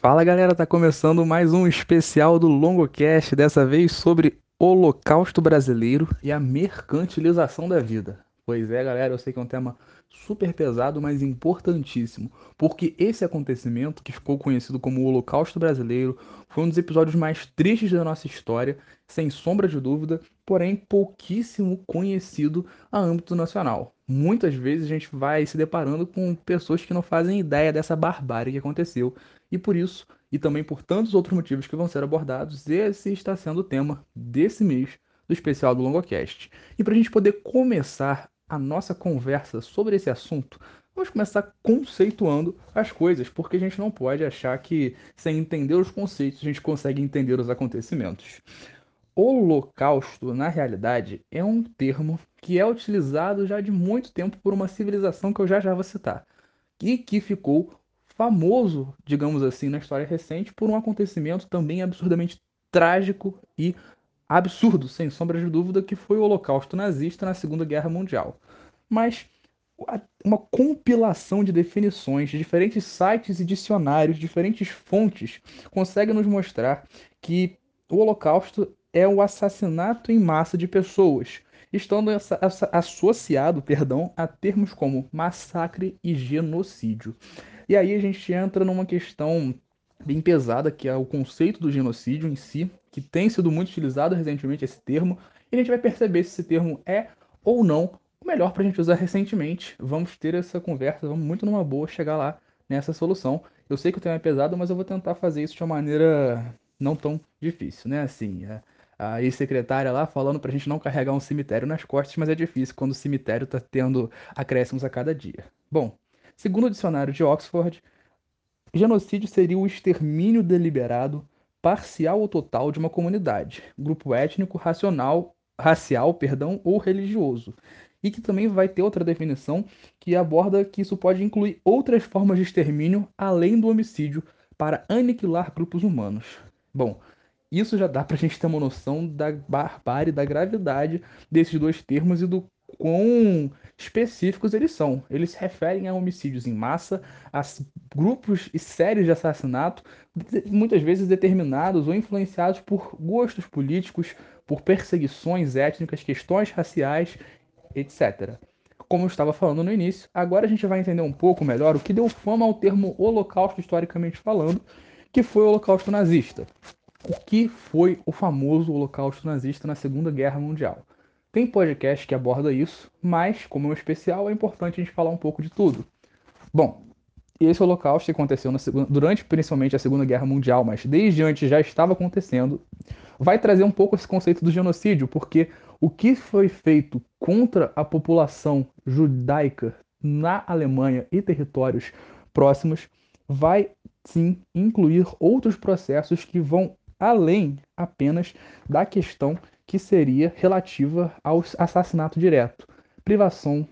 Fala galera, tá começando mais um especial do Longocast, dessa vez sobre Holocausto Brasileiro e a mercantilização da vida. Pois é, galera, eu sei que é um tema super pesado, mas importantíssimo, porque esse acontecimento, que ficou conhecido como o Holocausto Brasileiro, foi um dos episódios mais tristes da nossa história, sem sombra de dúvida, porém pouquíssimo conhecido a âmbito nacional. Muitas vezes a gente vai se deparando com pessoas que não fazem ideia dessa barbárie que aconteceu e por isso, e também por tantos outros motivos que vão ser abordados, esse está sendo o tema desse mês do especial do Longocast. E para a gente poder começar a nossa conversa sobre esse assunto, vamos começar conceituando as coisas, porque a gente não pode achar que sem entender os conceitos a gente consegue entender os acontecimentos. Holocausto, na realidade, é um termo que é utilizado já de muito tempo por uma civilização que eu já já vou citar, e que ficou famoso, digamos assim, na história recente por um acontecimento também absurdamente trágico e absurdo, sem sombra de dúvida, que foi o Holocausto nazista na Segunda Guerra Mundial. Mas uma compilação de definições, de diferentes sites e dicionários, diferentes fontes, consegue nos mostrar que o Holocausto é o assassinato em massa de pessoas, estando associado, perdão, a termos como massacre e genocídio. E aí a gente entra numa questão bem pesada, que é o conceito do genocídio em si, que tem sido muito utilizado recentemente esse termo, e a gente vai perceber se esse termo é ou não o melhor para a gente usar recentemente. Vamos ter essa conversa, vamos muito numa boa chegar lá nessa solução. Eu sei que o tema é pesado, mas eu vou tentar fazer isso de uma maneira não tão difícil, né? Assim, a ex-secretária lá falando para a gente não carregar um cemitério nas costas, mas é difícil quando o cemitério está tendo acréscimos a cada dia. Bom, Segundo o dicionário de Oxford, genocídio seria o extermínio deliberado, parcial ou total de uma comunidade, grupo étnico, racional, racial, perdão, ou religioso. E que também vai ter outra definição que aborda que isso pode incluir outras formas de extermínio além do homicídio para aniquilar grupos humanos. Bom, isso já dá para a gente ter uma noção da barbárie, da gravidade desses dois termos e do quão específicos eles são. Eles se referem a homicídios em massa, a grupos e séries de assassinato, muitas vezes determinados ou influenciados por gostos políticos, por perseguições étnicas, questões raciais, etc. Como eu estava falando no início, agora a gente vai entender um pouco melhor o que deu fama ao termo Holocausto historicamente falando, que foi o Holocausto nazista. O que foi o famoso Holocausto nazista na Segunda Guerra Mundial? Tem podcast que aborda isso, mas, como é um especial, é importante a gente falar um pouco de tudo. Bom, esse holocausto aconteceu segunda, durante principalmente a Segunda Guerra Mundial, mas desde antes já estava acontecendo, vai trazer um pouco esse conceito do genocídio, porque o que foi feito contra a população judaica na Alemanha e territórios próximos vai sim incluir outros processos que vão além apenas da questão que seria relativa ao assassinato direto, privação,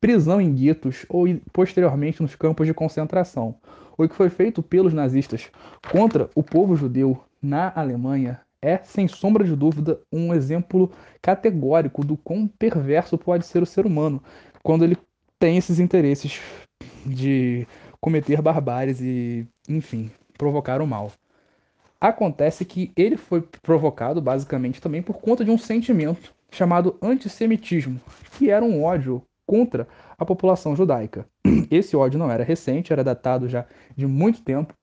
prisão em guetos ou posteriormente nos campos de concentração. O que foi feito pelos nazistas contra o povo judeu na Alemanha é, sem sombra de dúvida, um exemplo categórico do quão perverso pode ser o ser humano quando ele tem esses interesses de cometer barbáries e, enfim, provocar o mal. Acontece que ele foi provocado basicamente também por conta de um sentimento chamado antissemitismo, que era um ódio contra a população judaica. Esse ódio não era recente, era datado já de muito tempo,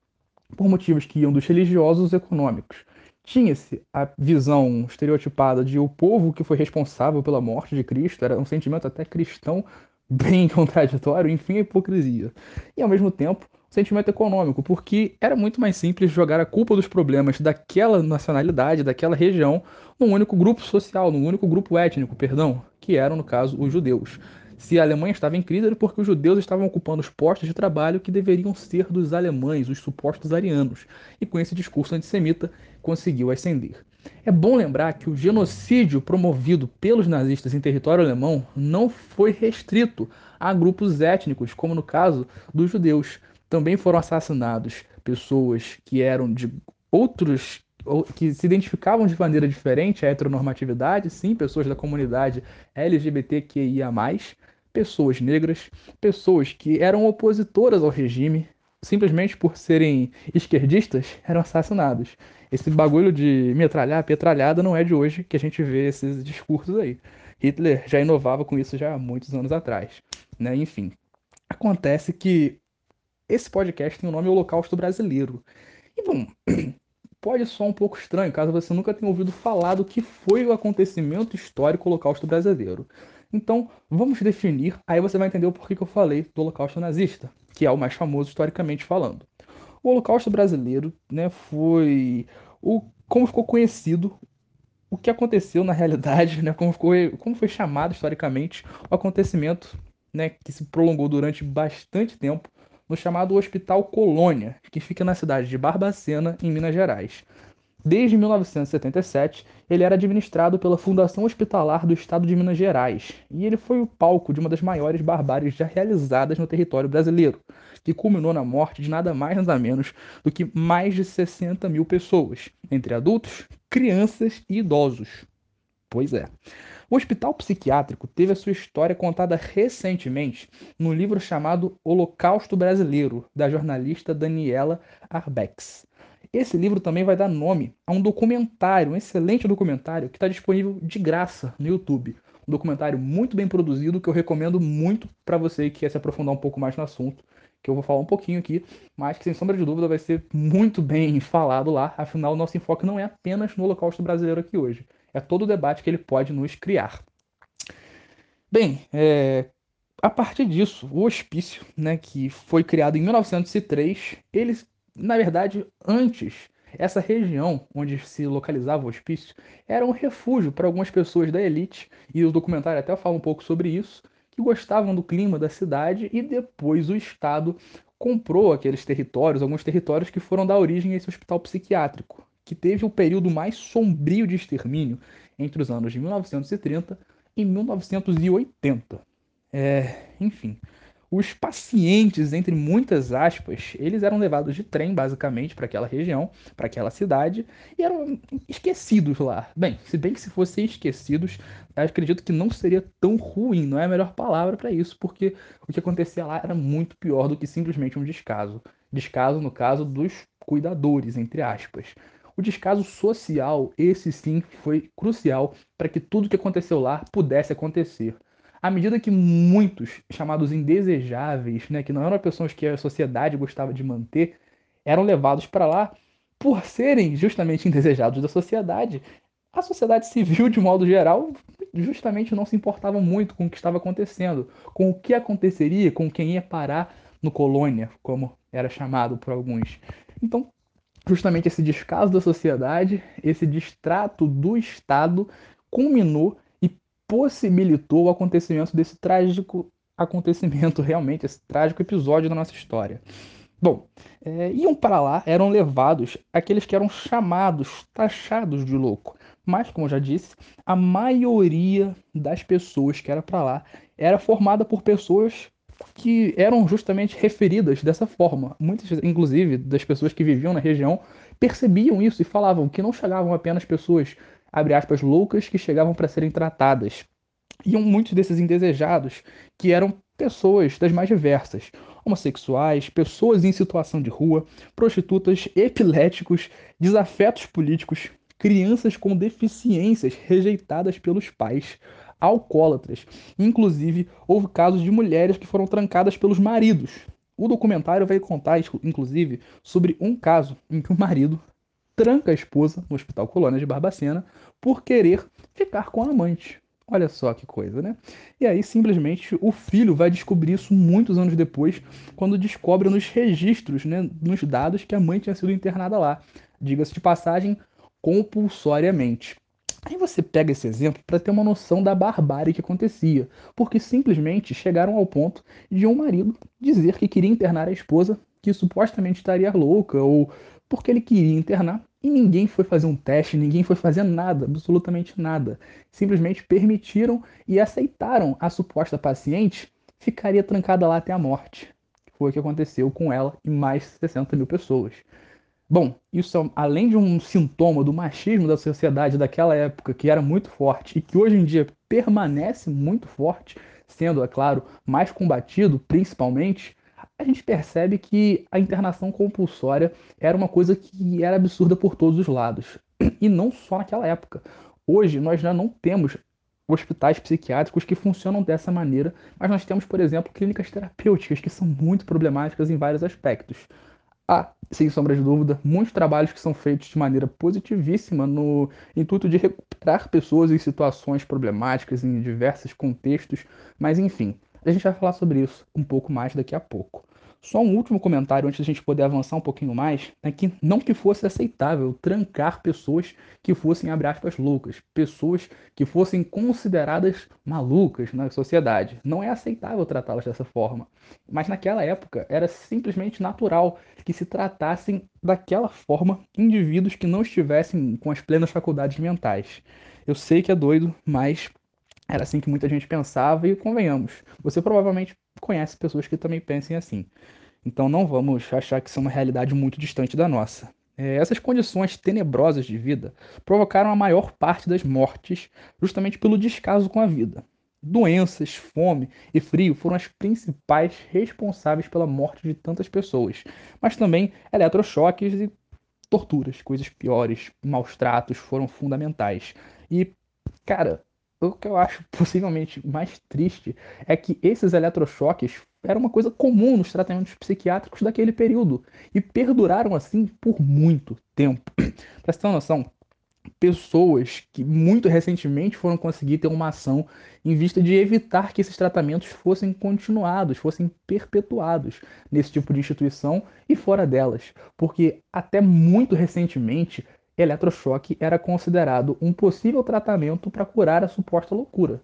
por motivos que iam dos religiosos e econômicos. Tinha-se a visão estereotipada de o povo que foi responsável pela morte de Cristo, era um sentimento até cristão bem contraditório, enfim, a hipocrisia. E ao mesmo tempo, sentimento econômico, porque era muito mais simples jogar a culpa dos problemas daquela nacionalidade, daquela região, num único grupo social, num único grupo étnico, perdão, que eram, no caso, os judeus. Se a Alemanha estava em crise, era porque os judeus estavam ocupando os postos de trabalho que deveriam ser dos alemães, os supostos arianos, e com esse discurso antissemita conseguiu ascender. É bom lembrar que o genocídio promovido pelos nazistas em território alemão não foi restrito a grupos étnicos, como no caso dos judeus. Também foram assassinados pessoas que eram de outros que se identificavam de maneira diferente à heteronormatividade, sim, pessoas da comunidade LGBTQIA+, pessoas negras, pessoas que eram opositoras ao regime, simplesmente por serem esquerdistas, eram assassinados. Esse bagulho de metralhar, petralhada, não é de hoje que a gente vê esses discursos aí. Hitler já inovava com isso já há muitos anos atrás. Né? Enfim, acontece que esse podcast tem o nome Holocausto Brasileiro. E bom, pode soar um pouco estranho caso você nunca tenha ouvido falar do que foi o acontecimento histórico Holocausto Brasileiro. Então, vamos definir, aí você vai entender o porquê que eu falei do Holocausto nazista, que é o mais famoso historicamente falando. O Holocausto brasileiro né, foi o, como ficou conhecido o que aconteceu na realidade, né, como, ficou, como foi chamado historicamente o acontecimento né, que se prolongou durante bastante tempo no chamado Hospital Colônia, que fica na cidade de Barbacena, em Minas Gerais. Desde 1977, ele era administrado pela Fundação Hospitalar do Estado de Minas Gerais, e ele foi o palco de uma das maiores barbáries já realizadas no território brasileiro, que culminou na morte de nada mais nada menos do que mais de 60 mil pessoas, entre adultos, crianças e idosos. Pois é. O hospital psiquiátrico teve a sua história contada recentemente no livro chamado Holocausto Brasileiro, da jornalista Daniela Arbex. Esse livro também vai dar nome a um documentário, um excelente documentário que está disponível de graça no YouTube. Um documentário muito bem produzido que eu recomendo muito para você que quer se aprofundar um pouco mais no assunto, que eu vou falar um pouquinho aqui, mas que sem sombra de dúvida vai ser muito bem falado lá. Afinal, o nosso enfoque não é apenas no Holocausto brasileiro aqui hoje, é todo o debate que ele pode nos criar. Bem, é, a partir disso, o hospício, né, que foi criado em 1903, ele na verdade, antes, essa região onde se localizava o hospício era um refúgio para algumas pessoas da elite, e o documentário até fala um pouco sobre isso, que gostavam do clima da cidade e depois o Estado comprou aqueles territórios, alguns territórios que foram dar origem a esse hospital psiquiátrico, que teve o período mais sombrio de extermínio entre os anos de 1930 e 1980. É, enfim, os pacientes, entre muitas aspas, eles eram levados de trem, basicamente, para aquela região, para aquela cidade, e eram esquecidos lá. Bem, se bem que se fossem esquecidos, acredito que não seria tão ruim, não é a melhor palavra para isso, porque o que acontecia lá era muito pior do que simplesmente um descaso. Descaso, no caso, dos cuidadores, entre aspas. O descaso social, esse sim, foi crucial para que tudo que aconteceu lá pudesse acontecer à medida que muitos chamados indesejáveis, né, que não eram pessoas que a sociedade gostava de manter, eram levados para lá por serem justamente indesejados da sociedade, a sociedade civil, de modo geral, justamente não se importava muito com o que estava acontecendo, com o que aconteceria, com quem ia parar no colônia, como era chamado por alguns. Então, justamente esse descaso da sociedade, esse distrato do Estado, culminou possibilitou o acontecimento desse trágico acontecimento, realmente, esse trágico episódio da nossa história. Bom, é, iam para lá, eram levados aqueles que eram chamados, taxados de louco. Mas, como eu já disse, a maioria das pessoas que era para lá era formada por pessoas que eram justamente referidas dessa forma. Muitas, inclusive, das pessoas que viviam na região percebiam isso e falavam que não chegavam apenas pessoas abre aspas, loucas que chegavam para serem tratadas. Iam muitos desses indesejados, que eram pessoas das mais diversas, homossexuais, pessoas em situação de rua, prostitutas, epiléticos, desafetos políticos, crianças com deficiências rejeitadas pelos pais, alcoólatras. Inclusive, houve casos de mulheres que foram trancadas pelos maridos. O documentário vai contar, inclusive, sobre um caso em que o marido tranca a esposa no Hospital Colônia de Barbacena por querer ficar com a amante. Olha só que coisa, né? E aí, simplesmente, o filho vai descobrir isso muitos anos depois, quando descobre nos registros, né, nos dados, que a mãe tinha sido internada lá. Diga-se de passagem, compulsoriamente. Aí você pega esse exemplo para ter uma noção da barbárie que acontecia, porque simplesmente chegaram ao ponto de um marido dizer que queria internar a esposa, que supostamente estaria louca ou porque ele queria internar e ninguém foi fazer um teste, ninguém foi fazer nada, absolutamente nada. Simplesmente permitiram e aceitaram a suposta paciente ficaria trancada lá até a morte. Foi o que aconteceu com ela e mais 60 mil pessoas. Bom, isso é, além de um sintoma do machismo da sociedade daquela época, que era muito forte e que hoje em dia permanece muito forte, sendo, é claro, mais combatido, principalmente, a gente percebe que a internação compulsória era uma coisa que era absurda por todos os lados. E não só naquela época. Hoje nós já não temos hospitais psiquiátricos que funcionam dessa maneira, mas nós temos, por exemplo, clínicas terapêuticas que são muito problemáticas em vários aspectos. Há, sem sombra de dúvida, muitos trabalhos que são feitos de maneira positivíssima no intuito de recuperar pessoas em situações problemáticas em diversos contextos, mas enfim, a gente vai falar sobre isso um pouco mais daqui a pouco. Só um último comentário antes de a gente poder avançar um pouquinho mais, é que não que fosse aceitável trancar pessoas que fossem, abre aspas, loucas, pessoas que fossem consideradas malucas na sociedade. Não é aceitável tratá-las dessa forma. Mas naquela época era simplesmente natural que se tratassem daquela forma indivíduos que não estivessem com as plenas faculdades mentais. Eu sei que é doido, mas era assim que muita gente pensava e convenhamos, você provavelmente conhece pessoas que também pensem assim. Então não vamos achar que isso é uma realidade muito distante da nossa. É, essas condições tenebrosas de vida provocaram a maior parte das mortes justamente pelo descaso com a vida. Doenças, fome e frio foram as principais responsáveis pela morte de tantas pessoas, mas também eletrochoques e torturas, coisas piores, maus tratos foram fundamentais. E, cara, o que eu acho possivelmente mais triste é que esses eletrochoques eram uma coisa comum nos tratamentos psiquiátricos daquele período e perduraram assim por muito tempo. pra você ter uma noção, pessoas que muito recentemente foram conseguir ter uma ação em vista de evitar que esses tratamentos fossem continuados, fossem perpetuados nesse tipo de instituição e fora delas, porque até muito recentemente eletrochoque era considerado um possível tratamento para curar a suposta loucura.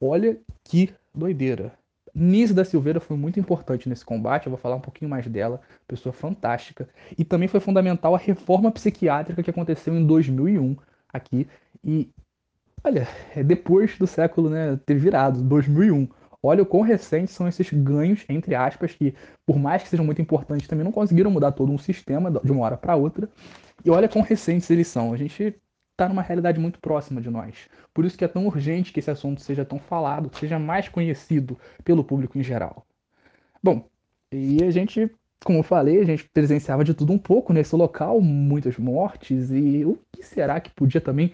Olha que doideira. Nise da Silveira foi muito importante nesse combate, eu vou falar um pouquinho mais dela, pessoa fantástica. E também foi fundamental a reforma psiquiátrica que aconteceu em 2001 aqui. E olha, é depois do século né, ter virado, 2001. Olha o quão recentes são esses ganhos, entre aspas, que por mais que sejam muito importantes, também não conseguiram mudar todo um sistema de uma hora para outra. E olha quão recentes eles são. A gente está numa realidade muito próxima de nós. Por isso que é tão urgente que esse assunto seja tão falado, seja mais conhecido pelo público em geral. Bom, e a gente, como eu falei, a gente presenciava de tudo um pouco nesse local, muitas mortes, e o que será que podia também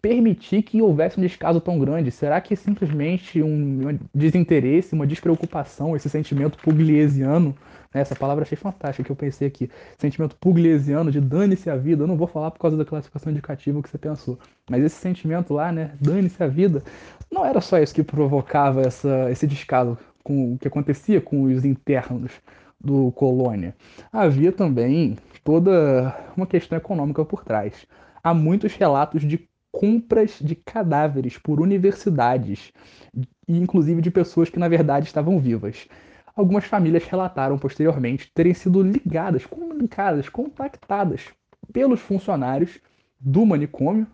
permitir que houvesse um descaso tão grande? Será que simplesmente um desinteresse, uma despreocupação, esse sentimento pugliesiano essa palavra achei fantástica que eu pensei aqui. Sentimento pugliesiano de dane-se a vida. Eu não vou falar por causa da classificação indicativa que você pensou. Mas esse sentimento lá, né? Dane-se a vida. Não era só isso que provocava essa, esse descaso com o que acontecia com os internos do colônia. Havia também toda uma questão econômica por trás. Há muitos relatos de compras de cadáveres por universidades, inclusive de pessoas que na verdade estavam vivas. Algumas famílias relataram posteriormente terem sido ligadas, comunicadas, contactadas pelos funcionários do manicômio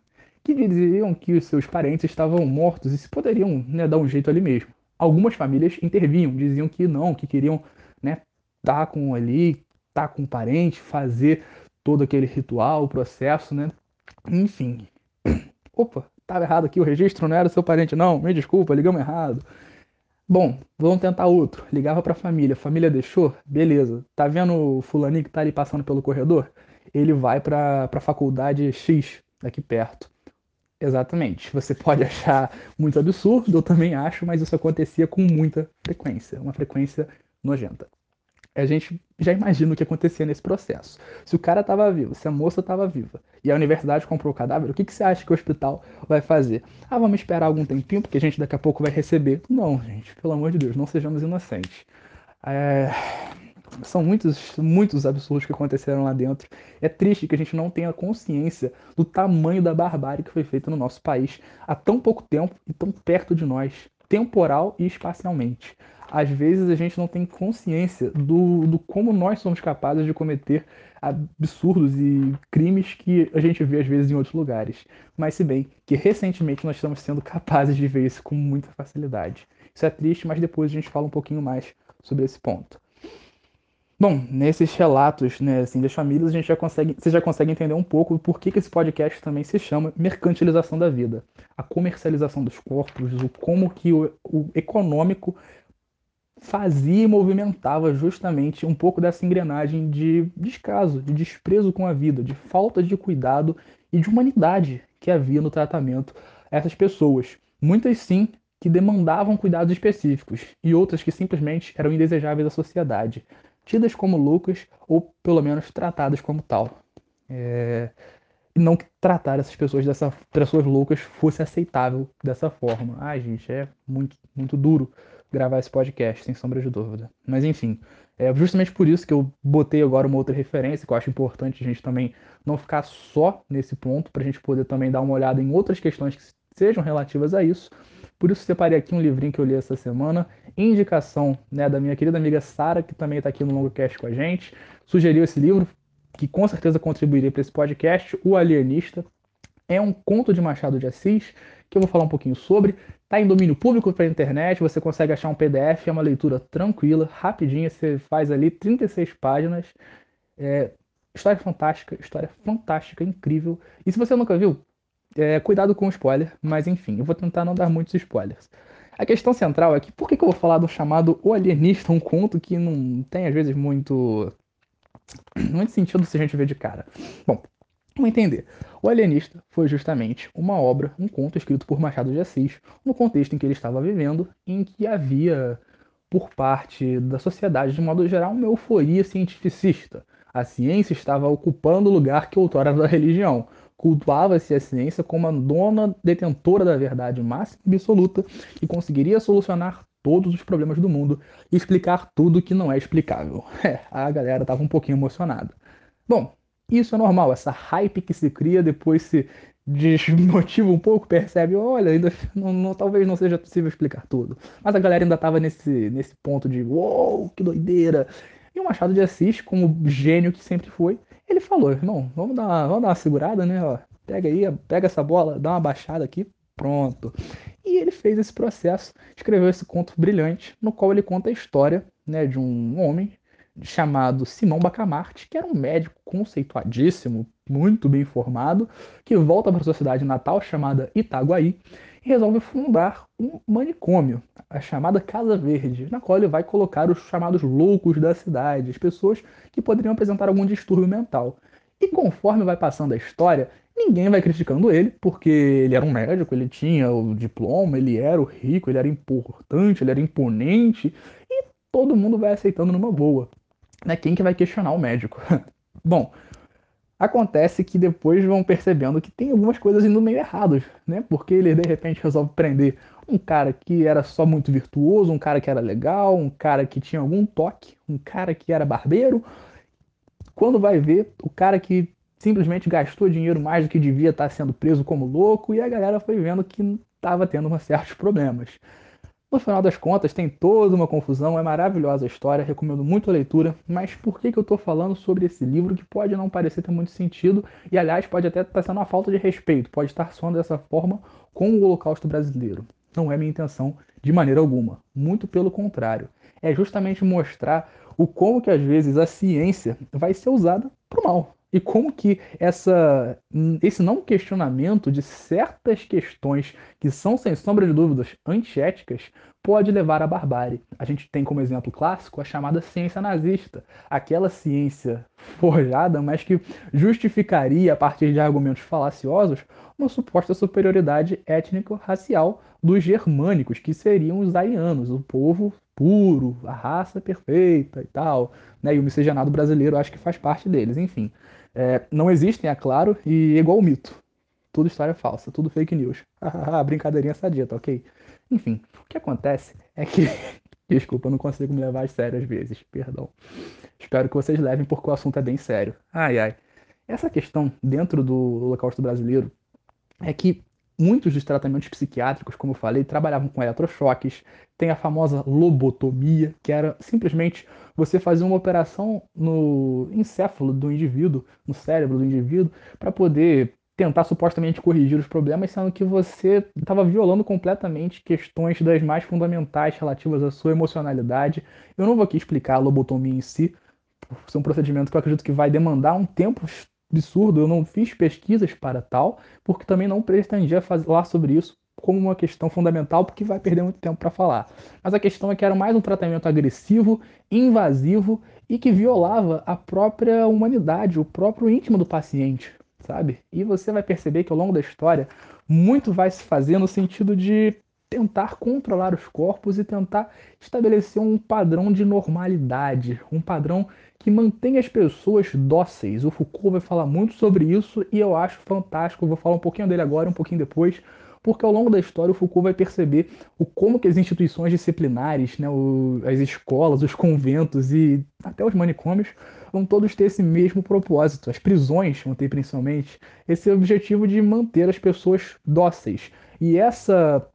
que diziam que os seus parentes estavam mortos e se poderiam né, dar um jeito ali mesmo. Algumas famílias intervinham, diziam que não, que queriam né, estar com ali, estar com o parente, fazer todo aquele ritual, o processo, né? Enfim. Opa, estava errado aqui o registro, não era seu parente, não. Me desculpa, ligamos errado. Bom, vamos tentar outro. Ligava para a família, família deixou? Beleza. Tá vendo o fulaninho que tá ali passando pelo corredor? Ele vai para a faculdade X, aqui perto. Exatamente. Você pode achar muito absurdo, eu também acho, mas isso acontecia com muita frequência, uma frequência nojenta a gente já imagina o que acontecia nesse processo. Se o cara estava vivo, se a moça estava viva e a universidade comprou o cadáver, o que, que você acha que o hospital vai fazer? Ah, vamos esperar algum tempinho, porque a gente daqui a pouco vai receber. Não, gente, pelo amor de Deus, não sejamos inocentes. É... São muitos, muitos absurdos que aconteceram lá dentro. É triste que a gente não tenha consciência do tamanho da barbárie que foi feita no nosso país há tão pouco tempo e tão perto de nós, temporal e espacialmente às vezes a gente não tem consciência do, do como nós somos capazes de cometer absurdos e crimes que a gente vê às vezes em outros lugares. Mas se bem que recentemente nós estamos sendo capazes de ver isso com muita facilidade. Isso é triste, mas depois a gente fala um pouquinho mais sobre esse ponto. Bom, nesses relatos né, assim, das famílias, a gente já consegue, você já consegue entender um pouco por que, que esse podcast também se chama mercantilização da vida. A comercialização dos corpos, o como que o, o econômico fazia e movimentava justamente um pouco dessa engrenagem de descaso, de desprezo com a vida, de falta de cuidado e de humanidade que havia no tratamento a essas pessoas. Muitas sim que demandavam cuidados específicos e outras que simplesmente eram indesejáveis à sociedade, tidas como loucas ou pelo menos tratadas como tal. É... E não que tratar essas pessoas dessa pessoas loucas fosse aceitável dessa forma. Ai, gente, é muito muito duro gravar esse podcast, sem sombra de dúvida. Mas enfim, é justamente por isso que eu botei agora uma outra referência, que eu acho importante a gente também não ficar só nesse ponto, para a gente poder também dar uma olhada em outras questões que sejam relativas a isso. Por isso separei aqui um livrinho que eu li essa semana, indicação né, da minha querida amiga Sara, que também está aqui no LongoCast com a gente. Sugeriu esse livro, que com certeza contribuiria para esse podcast, O Alienista. É um conto de Machado de Assis, que eu vou falar um pouquinho sobre. Está em domínio público para a internet, você consegue achar um PDF, é uma leitura tranquila, rapidinha, você faz ali 36 páginas. É, história fantástica, história fantástica, incrível. E se você nunca viu, é, cuidado com o spoiler, mas enfim, eu vou tentar não dar muitos spoilers. A questão central é que por que, que eu vou falar do chamado O Alienista, um conto que não tem às vezes muito, muito sentido se a gente ver de cara? Bom, Vamos entender. O Alienista foi justamente uma obra, um conto escrito por Machado de Assis, no contexto em que ele estava vivendo, em que havia, por parte da sociedade de modo geral, uma euforia cientificista. A ciência estava ocupando o lugar que outrora era da religião. Cultuava-se a ciência como a dona detentora da verdade máxima e absoluta, que conseguiria solucionar todos os problemas do mundo e explicar tudo que não é explicável. É, a galera estava um pouquinho emocionada. Bom, isso é normal, essa hype que se cria depois se desmotiva um pouco, percebe, olha, ainda não, não, talvez não seja possível explicar tudo. Mas a galera ainda estava nesse, nesse ponto de, uou, que doideira. E o Machado de Assis, como gênio que sempre foi, ele falou, irmão, vamos dar, uma, vamos dar uma segurada, né? Ó, pega aí, pega essa bola, dá uma baixada aqui, pronto. E ele fez esse processo, escreveu esse conto brilhante, no qual ele conta a história né, de um homem chamado Simão Bacamarte, que era um médico conceituadíssimo, muito bem formado, que volta para sua cidade natal chamada Itaguaí e resolve fundar um manicômio, a chamada Casa Verde, na qual ele vai colocar os chamados loucos da cidade, as pessoas que poderiam apresentar algum distúrbio mental. E conforme vai passando a história, ninguém vai criticando ele, porque ele era um médico, ele tinha o diploma, ele era o rico, ele era importante, ele era imponente, e todo mundo vai aceitando numa boa né, quem que vai questionar o médico? Bom, acontece que depois vão percebendo que tem algumas coisas indo meio erradas, né? Porque ele de repente resolve prender um cara que era só muito virtuoso, um cara que era legal, um cara que tinha algum toque, um cara que era barbeiro. Quando vai ver, o cara que simplesmente gastou dinheiro mais do que devia estar sendo preso como louco e a galera foi vendo que estava tendo uns certos problemas. No final das contas, tem toda uma confusão, é maravilhosa a história, recomendo muito a leitura, mas por que, que eu estou falando sobre esse livro que pode não parecer ter muito sentido e, aliás, pode até estar sendo uma falta de respeito, pode estar soando dessa forma com o Holocausto brasileiro? Não é minha intenção de maneira alguma, muito pelo contrário. É justamente mostrar o como que às vezes a ciência vai ser usada para o mal, e como que essa, esse não questionamento de certas questões que são, sem sombra de dúvidas, antiéticas, pode levar à barbárie. A gente tem como exemplo clássico a chamada ciência nazista, aquela ciência forjada, mas que justificaria, a partir de argumentos falaciosos, uma suposta superioridade étnico-racial dos germânicos, que seriam os arianos, o povo puro, a raça perfeita e tal. Né? E o miscigenado brasileiro acho que faz parte deles, enfim. É, não existem, é claro, e igual o mito. Tudo história falsa, tudo fake news. Brincadeirinha sadia, tá ok? Enfim, o que acontece é que. Desculpa, eu não consigo me levar a sério às vezes, perdão. Espero que vocês levem porque o assunto é bem sério. Ai, ai. Essa questão dentro do Holocausto brasileiro é que muitos dos tratamentos psiquiátricos, como eu falei, trabalhavam com eletrochoques, tem a famosa lobotomia, que era simplesmente você fazer uma operação no encéfalo do indivíduo, no cérebro do indivíduo, para poder tentar supostamente corrigir os problemas, sendo que você estava violando completamente questões das mais fundamentais relativas à sua emocionalidade. Eu não vou aqui explicar a lobotomia em si, por ser um procedimento que eu acredito que vai demandar um tempo absurdo, eu não fiz pesquisas para tal, porque também não pretendia falar sobre isso como uma questão fundamental, porque vai perder muito tempo para falar. Mas a questão é que era mais um tratamento agressivo, invasivo e que violava a própria humanidade, o próprio íntimo do paciente, sabe? E você vai perceber que ao longo da história muito vai se fazer no sentido de tentar controlar os corpos e tentar estabelecer um padrão de normalidade, um padrão que mantém as pessoas dóceis. O Foucault vai falar muito sobre isso e eu acho fantástico. vou falar um pouquinho dele agora, um pouquinho depois, porque ao longo da história o Foucault vai perceber o como que as instituições disciplinares, né, o, as escolas, os conventos e até os manicômios vão todos ter esse mesmo propósito. As prisões vão ter principalmente esse objetivo de manter as pessoas dóceis. E essa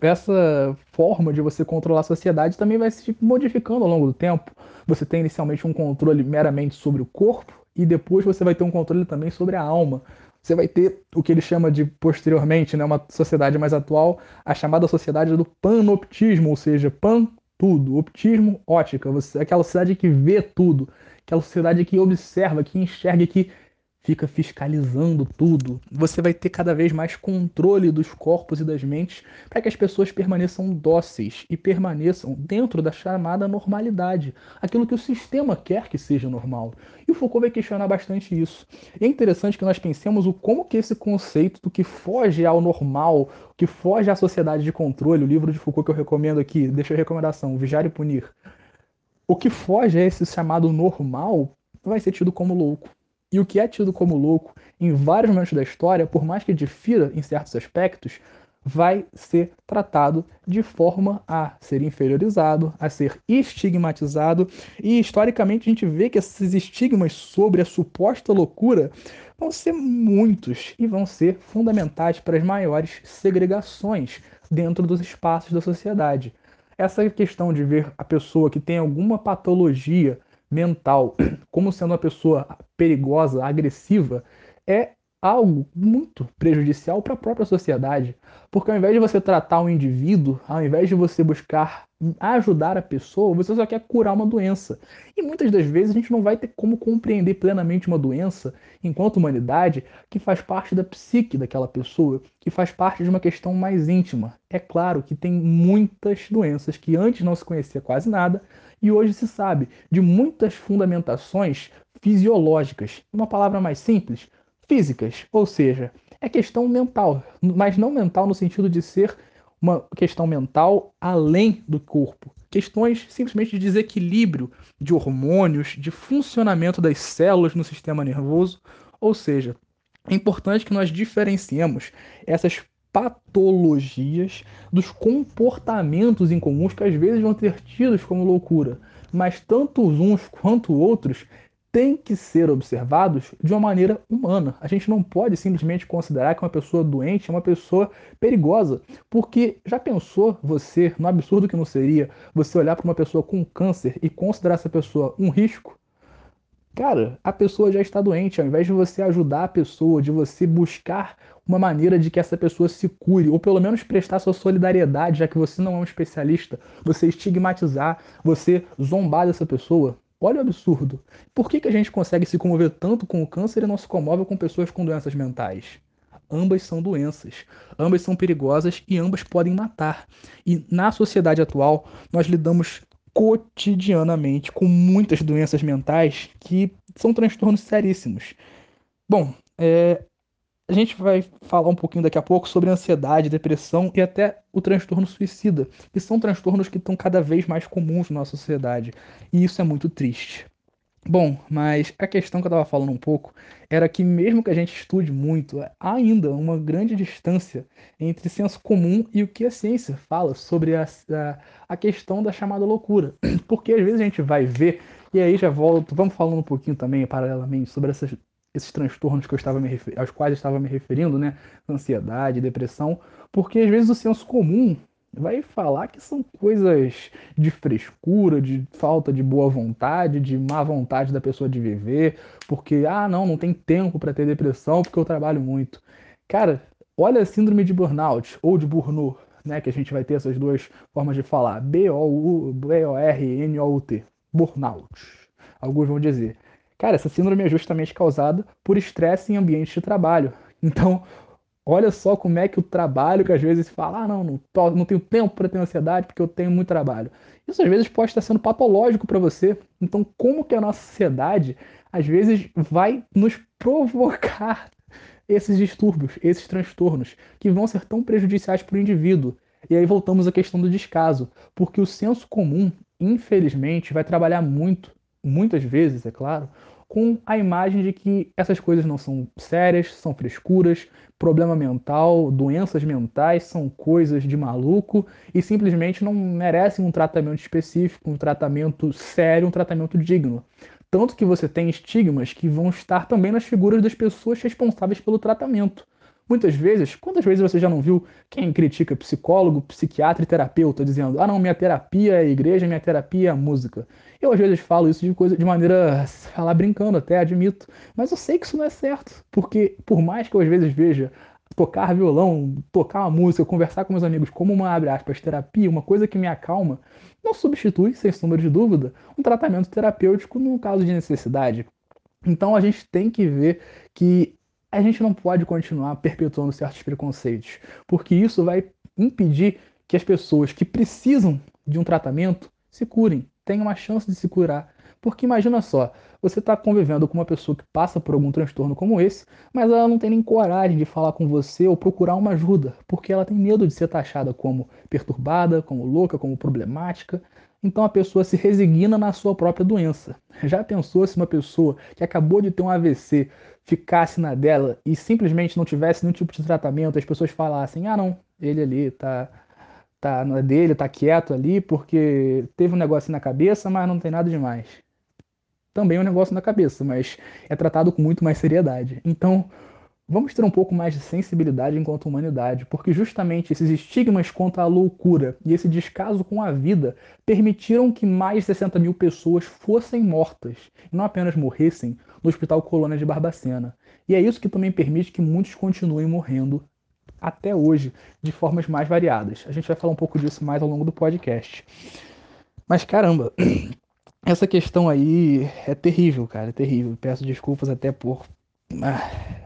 essa forma de você controlar a sociedade também vai se modificando ao longo do tempo. Você tem inicialmente um controle meramente sobre o corpo e depois você vai ter um controle também sobre a alma. Você vai ter o que ele chama de posteriormente, né, uma sociedade mais atual, a chamada sociedade do panoptismo, ou seja, pan tudo, optismo, ótica, você, aquela sociedade que vê tudo, aquela sociedade que observa, que enxerga, que fica fiscalizando tudo. Você vai ter cada vez mais controle dos corpos e das mentes para que as pessoas permaneçam dóceis e permaneçam dentro da chamada normalidade, aquilo que o sistema quer que seja normal. E o Foucault vai questionar bastante isso. E é interessante que nós pensemos o como que esse conceito do que foge ao normal, que foge à sociedade de controle, o livro de Foucault que eu recomendo aqui, deixa a recomendação, Vigiar e Punir. O que foge a esse chamado normal vai ser tido como louco e o que é tido como louco em vários momentos da história, por mais que difira em certos aspectos, vai ser tratado de forma a ser inferiorizado, a ser estigmatizado, e historicamente a gente vê que esses estigmas sobre a suposta loucura vão ser muitos e vão ser fundamentais para as maiores segregações dentro dos espaços da sociedade. Essa questão de ver a pessoa que tem alguma patologia mental como sendo uma pessoa perigosa, agressiva, é algo muito prejudicial para a própria sociedade. Porque ao invés de você tratar um indivíduo, ao invés de você buscar ajudar a pessoa, você só quer curar uma doença. E muitas das vezes a gente não vai ter como compreender plenamente uma doença, enquanto humanidade, que faz parte da psique daquela pessoa, que faz parte de uma questão mais íntima. É claro que tem muitas doenças que antes não se conhecia quase nada, e hoje se sabe de muitas fundamentações fisiológicas. Uma palavra mais simples, físicas, ou seja, é questão mental, mas não mental no sentido de ser uma questão mental além do corpo. Questões simplesmente de desequilíbrio de hormônios, de funcionamento das células no sistema nervoso, ou seja, é importante que nós diferenciemos essas patologias dos comportamentos incomuns que às vezes vão ter tidos como loucura, mas tanto uns quanto outros têm que ser observados de uma maneira humana. A gente não pode simplesmente considerar que uma pessoa doente é uma pessoa perigosa, porque já pensou você, no absurdo que não seria, você olhar para uma pessoa com câncer e considerar essa pessoa um risco? Cara, a pessoa já está doente, ao invés de você ajudar a pessoa, de você buscar uma maneira de que essa pessoa se cure, ou pelo menos prestar sua solidariedade, já que você não é um especialista, você estigmatizar, você zombar dessa pessoa, Olha o absurdo. Por que, que a gente consegue se comover tanto com o câncer e não se comove com pessoas com doenças mentais? Ambas são doenças, ambas são perigosas e ambas podem matar. E na sociedade atual, nós lidamos cotidianamente com muitas doenças mentais que são transtornos seríssimos. Bom, é, a gente vai falar um pouquinho daqui a pouco sobre ansiedade, depressão e até o transtorno suicida, que são transtornos que estão cada vez mais comuns na nossa sociedade. E isso é muito triste. Bom, mas a questão que eu estava falando um pouco era que, mesmo que a gente estude muito, há ainda uma grande distância entre senso comum e o que a ciência fala sobre a, a, a questão da chamada loucura. Porque às vezes a gente vai ver, e aí já volto, vamos falando um pouquinho também, paralelamente, sobre essas esses transtornos que eu estava me aos quais eu estava me referindo, né? Ansiedade, depressão, porque às vezes o senso comum vai falar que são coisas de frescura, de falta de boa vontade, de má vontade da pessoa de viver, porque ah, não, não tem tempo para ter depressão porque eu trabalho muito. Cara, olha a síndrome de burnout ou de burnout, né, que a gente vai ter essas duas formas de falar, B O U B O R N O U T, burnout. Alguns vão dizer. Cara, essa síndrome é justamente causada por estresse em ambientes de trabalho. Então, Olha só como é que o trabalho, que às vezes fala, ah, não, não, não tenho tempo para ter ansiedade porque eu tenho muito trabalho. Isso às vezes pode estar sendo patológico para você. Então, como que a nossa sociedade às vezes vai nos provocar esses distúrbios, esses transtornos, que vão ser tão prejudiciais para o indivíduo? E aí voltamos à questão do descaso, porque o senso comum, infelizmente, vai trabalhar muito, muitas vezes, é claro, com a imagem de que essas coisas não são sérias, são frescuras, problema mental, doenças mentais são coisas de maluco e simplesmente não merecem um tratamento específico, um tratamento sério, um tratamento digno. Tanto que você tem estigmas que vão estar também nas figuras das pessoas responsáveis pelo tratamento. Muitas vezes, quantas vezes você já não viu quem critica psicólogo, psiquiatra e terapeuta dizendo: ah, não, minha terapia é a igreja, minha terapia é música? Eu às vezes falo isso de coisa de maneira falar brincando, até admito, mas eu sei que isso não é certo, porque por mais que eu às vezes veja tocar violão, tocar uma música, conversar com meus amigos como uma abre aspas terapia, uma coisa que me acalma, não substitui, sem sombra de dúvida, um tratamento terapêutico no caso de necessidade. Então a gente tem que ver que a gente não pode continuar perpetuando certos preconceitos, porque isso vai impedir que as pessoas que precisam de um tratamento se curem, tenham uma chance de se curar. Porque imagina só, você está convivendo com uma pessoa que passa por algum transtorno como esse, mas ela não tem nem coragem de falar com você ou procurar uma ajuda, porque ela tem medo de ser taxada como perturbada, como louca, como problemática. Então a pessoa se resigna na sua própria doença. Já pensou se uma pessoa que acabou de ter um AVC ficasse na dela e simplesmente não tivesse nenhum tipo de tratamento, as pessoas falassem: ah, não, ele ali tá, tá na dele, tá quieto ali porque teve um negócio na cabeça, mas não tem nada demais. Também é um negócio na cabeça, mas é tratado com muito mais seriedade. Então, Vamos ter um pouco mais de sensibilidade enquanto humanidade, porque justamente esses estigmas contra a loucura e esse descaso com a vida permitiram que mais de 60 mil pessoas fossem mortas, e não apenas morressem, no Hospital Colônia de Barbacena. E é isso que também permite que muitos continuem morrendo até hoje, de formas mais variadas. A gente vai falar um pouco disso mais ao longo do podcast. Mas caramba, essa questão aí é terrível, cara, é terrível. Peço desculpas até por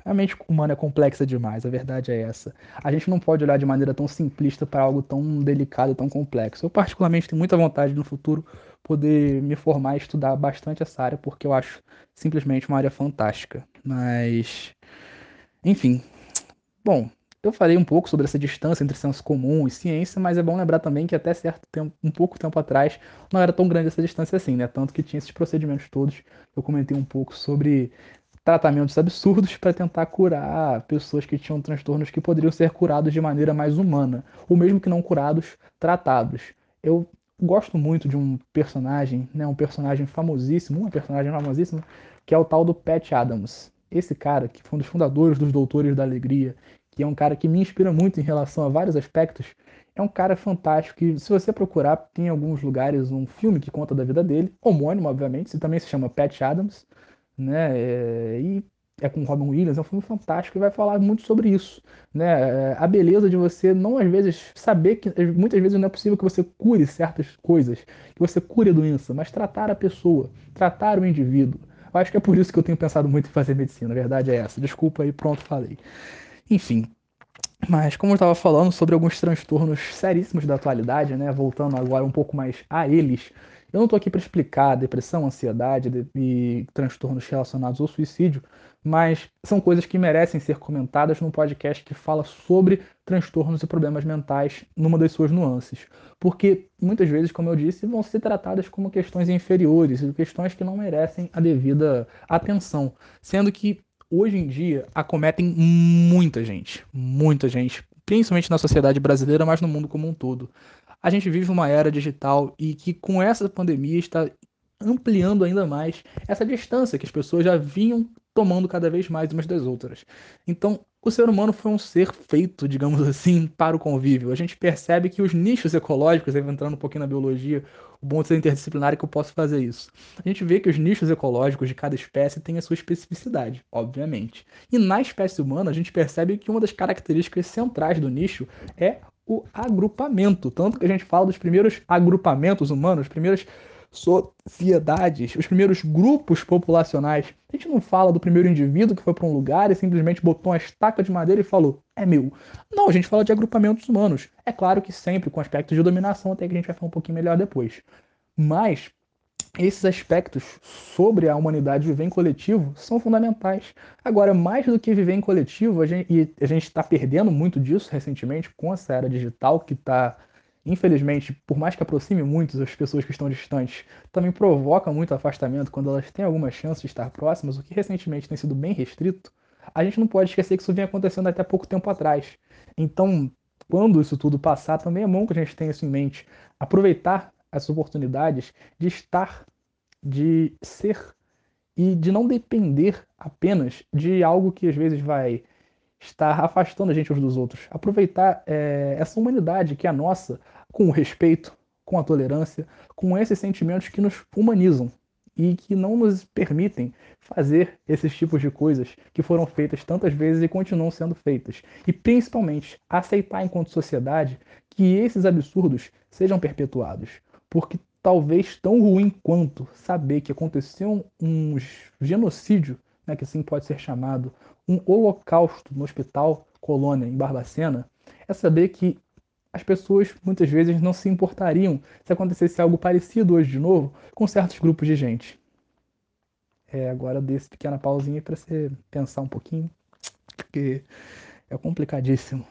a mente humana é complexa demais, a verdade é essa. A gente não pode olhar de maneira tão simplista para algo tão delicado e tão complexo. Eu, particularmente, tenho muita vontade no futuro poder me formar e estudar bastante essa área, porque eu acho simplesmente uma área fantástica. Mas, enfim. Bom, eu falei um pouco sobre essa distância entre senso comum e ciência, mas é bom lembrar também que até certo tempo, um pouco tempo atrás, não era tão grande essa distância assim, né? Tanto que tinha esses procedimentos todos. Eu comentei um pouco sobre tratamentos absurdos para tentar curar pessoas que tinham transtornos que poderiam ser curados de maneira mais humana, ou mesmo que não curados, tratados. Eu gosto muito de um personagem, né, um personagem famosíssimo, uma personagem famosíssima, que é o tal do Pat Adams. Esse cara, que foi um dos fundadores dos Doutores da Alegria, que é um cara que me inspira muito em relação a vários aspectos, é um cara fantástico que, se você procurar, tem em alguns lugares um filme que conta da vida dele, homônimo, obviamente, se também se chama Pat Adams, né? É, e é com Robin Williams, é um filme fantástico e vai falar muito sobre isso, né? É, a beleza de você não às vezes saber que muitas vezes não é possível que você cure certas coisas, que você cure a doença, mas tratar a pessoa, tratar o indivíduo. Eu acho que é por isso que eu tenho pensado muito em fazer medicina, a verdade é essa. Desculpa aí, pronto, falei. Enfim, mas como eu estava falando sobre alguns transtornos seríssimos da atualidade, né, voltando agora um pouco mais a eles, eu não estou aqui para explicar depressão, ansiedade e transtornos relacionados ao suicídio, mas são coisas que merecem ser comentadas num podcast que fala sobre transtornos e problemas mentais numa das suas nuances. Porque muitas vezes, como eu disse, vão ser tratadas como questões inferiores questões que não merecem a devida atenção, sendo que hoje em dia acometem muita gente, muita gente, principalmente na sociedade brasileira, mas no mundo como um todo a gente vive uma era digital e que com essa pandemia está ampliando ainda mais essa distância que as pessoas já vinham tomando cada vez mais umas das outras. Então, o ser humano foi um ser feito, digamos assim, para o convívio. A gente percebe que os nichos ecológicos, entrando um pouquinho na biologia, o bom de ser interdisciplinar é que eu posso fazer isso. A gente vê que os nichos ecológicos de cada espécie têm a sua especificidade, obviamente. E na espécie humana, a gente percebe que uma das características centrais do nicho é o agrupamento. Tanto que a gente fala dos primeiros agrupamentos humanos, primeiras sociedades, os primeiros grupos populacionais. A gente não fala do primeiro indivíduo que foi para um lugar e simplesmente botou uma estaca de madeira e falou, é meu. Não, a gente fala de agrupamentos humanos. É claro que sempre com aspectos de dominação, até que a gente vai falar um pouquinho melhor depois. Mas esses aspectos sobre a humanidade viver em coletivo são fundamentais. Agora, mais do que viver em coletivo, a gente, e a gente está perdendo muito disso recentemente com essa era digital que está, infelizmente, por mais que aproxime muito as pessoas que estão distantes, também provoca muito afastamento quando elas têm alguma chance de estar próximas, o que recentemente tem sido bem restrito. A gente não pode esquecer que isso vinha acontecendo até pouco tempo atrás. Então, quando isso tudo passar, também é bom que a gente tenha isso em mente. Aproveitar as oportunidades de estar, de ser e de não depender apenas de algo que às vezes vai estar afastando a gente uns dos outros. Aproveitar é, essa humanidade que é a nossa, com o respeito, com a tolerância, com esses sentimentos que nos humanizam e que não nos permitem fazer esses tipos de coisas que foram feitas tantas vezes e continuam sendo feitas. E principalmente aceitar enquanto sociedade que esses absurdos sejam perpetuados porque talvez tão ruim quanto saber que aconteceu um genocídio, né, que assim pode ser chamado, um holocausto no hospital Colônia, em Barbacena, é saber que as pessoas muitas vezes não se importariam se acontecesse algo parecido hoje de novo com certos grupos de gente. É, agora desse pequena pausinha para você pensar um pouquinho, porque é complicadíssimo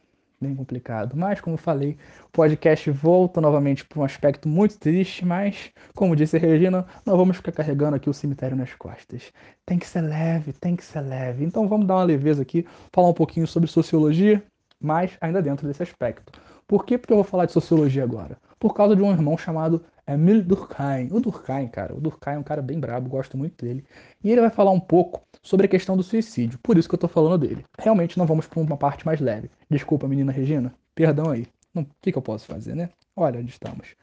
bem complicado. Mas, como eu falei, o podcast volta novamente para um aspecto muito triste, mas, como disse a Regina, não vamos ficar carregando aqui o cemitério nas costas. Tem que ser leve, tem que ser leve. Então vamos dar uma leveza aqui, falar um pouquinho sobre sociologia, mas ainda dentro desse aspecto. Por que eu vou falar de sociologia agora? Por causa de um irmão chamado Emile Durkheim. O Durkheim, cara, o Durkheim é um cara bem brabo, gosto muito dele. E ele vai falar um pouco sobre a questão do suicídio, por isso que eu tô falando dele. Realmente não vamos para uma parte mais leve. Desculpa, menina Regina, perdão aí. O que, que eu posso fazer, né? Olha onde estamos.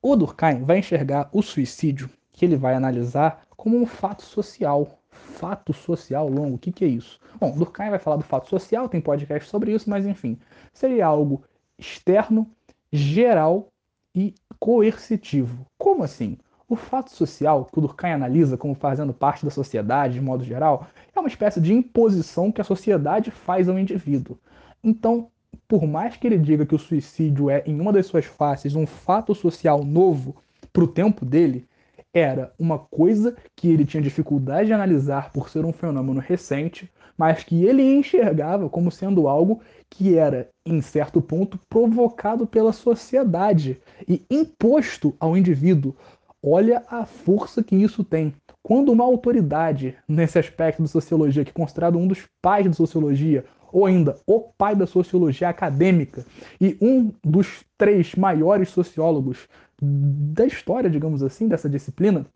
O Durkheim vai enxergar o suicídio, que ele vai analisar, como um fato social. Fato social longo, o que, que é isso? Bom, Durkheim vai falar do fato social, tem podcast sobre isso, mas enfim, seria algo externo, geral e coercitivo. Como assim? O fato social, que o Durkheim analisa como fazendo parte da sociedade de modo geral, é uma espécie de imposição que a sociedade faz ao indivíduo. Então, por mais que ele diga que o suicídio é, em uma das suas faces, um fato social novo para o tempo dele, era uma coisa que ele tinha dificuldade de analisar por ser um fenômeno recente, mas que ele enxergava como sendo algo que era, em certo ponto, provocado pela sociedade e imposto ao indivíduo. Olha a força que isso tem. Quando uma autoridade nesse aspecto de sociologia, que é considerado um dos pais da sociologia, ou ainda o pai da sociologia acadêmica e um dos três maiores sociólogos da história, digamos assim, dessa disciplina,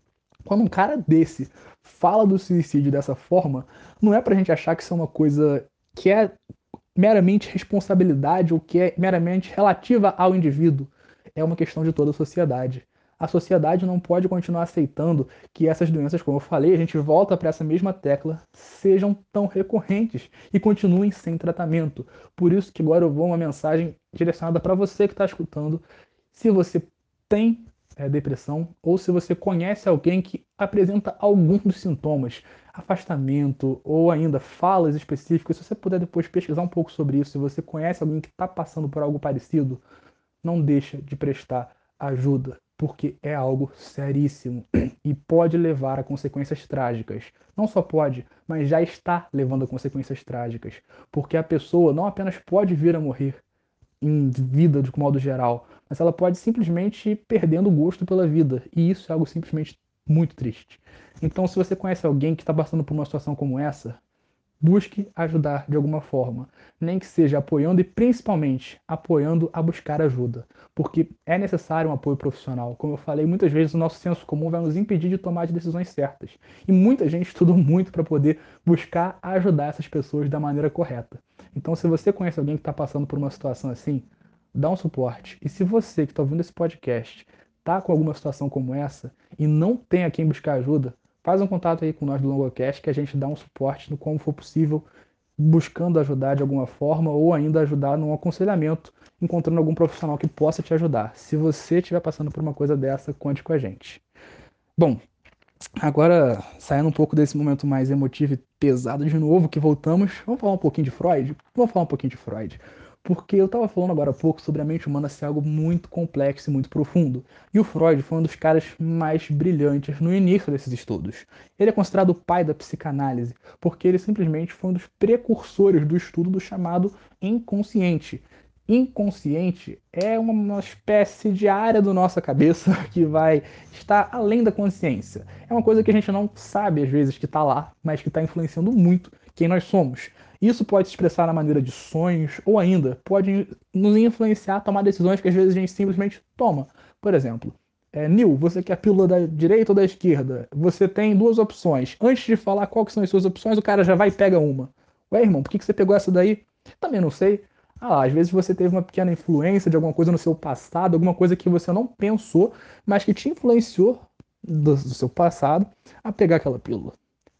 quando um cara desse fala do suicídio dessa forma, não é pra gente achar que isso é uma coisa que é meramente responsabilidade ou que é meramente relativa ao indivíduo. É uma questão de toda a sociedade. A sociedade não pode continuar aceitando que essas doenças, como eu falei, a gente volta para essa mesma tecla, sejam tão recorrentes e continuem sem tratamento. Por isso que agora eu vou uma mensagem direcionada para você que está escutando. Se você tem é, depressão ou se você conhece alguém que apresenta algum dos sintomas, afastamento ou ainda falas específicas, se você puder depois pesquisar um pouco sobre isso, se você conhece alguém que está passando por algo parecido, não deixa de prestar ajuda, porque é algo seríssimo e pode levar a consequências trágicas. Não só pode, mas já está levando a consequências trágicas, porque a pessoa não apenas pode vir a morrer em vida de modo geral, mas ela pode simplesmente ir perdendo o gosto pela vida, e isso é algo simplesmente muito triste. Então, se você conhece alguém que está passando por uma situação como essa, busque ajudar de alguma forma, nem que seja apoiando e principalmente apoiando a buscar ajuda, porque é necessário um apoio profissional. Como eu falei, muitas vezes o nosso senso comum vai nos impedir de tomar as decisões certas, e muita gente estudou muito para poder buscar ajudar essas pessoas da maneira correta. Então, se você conhece alguém que está passando por uma situação assim, dá um suporte. E se você que está ouvindo esse podcast está com alguma situação como essa e não tem a quem buscar ajuda, faz um contato aí com nós do Longocast que a gente dá um suporte no como for possível, buscando ajudar de alguma forma ou ainda ajudar num aconselhamento, encontrando algum profissional que possa te ajudar. Se você estiver passando por uma coisa dessa, conte com a gente. Bom, agora saindo um pouco desse momento mais emotivo e pesado de novo que voltamos, vamos falar um pouquinho de Freud? Vamos falar um pouquinho de Freud. Porque eu estava falando agora há pouco sobre a mente humana ser algo muito complexo e muito profundo. E o Freud foi um dos caras mais brilhantes no início desses estudos. Ele é considerado o pai da psicanálise, porque ele simplesmente foi um dos precursores do estudo do chamado inconsciente. Inconsciente é uma espécie de área do nossa cabeça que vai estar além da consciência. É uma coisa que a gente não sabe às vezes que está lá, mas que está influenciando muito quem nós somos. Isso pode se expressar na maneira de sonhos ou ainda pode nos influenciar a tomar decisões que às vezes a gente simplesmente toma. Por exemplo, é, Nil, você quer a pílula da direita ou da esquerda? Você tem duas opções. Antes de falar quais são as suas opções, o cara já vai e pega uma. Ué, irmão, por que, que você pegou essa daí? Também não sei. Ah, às vezes você teve uma pequena influência de alguma coisa no seu passado, alguma coisa que você não pensou, mas que te influenciou do, do seu passado a pegar aquela pílula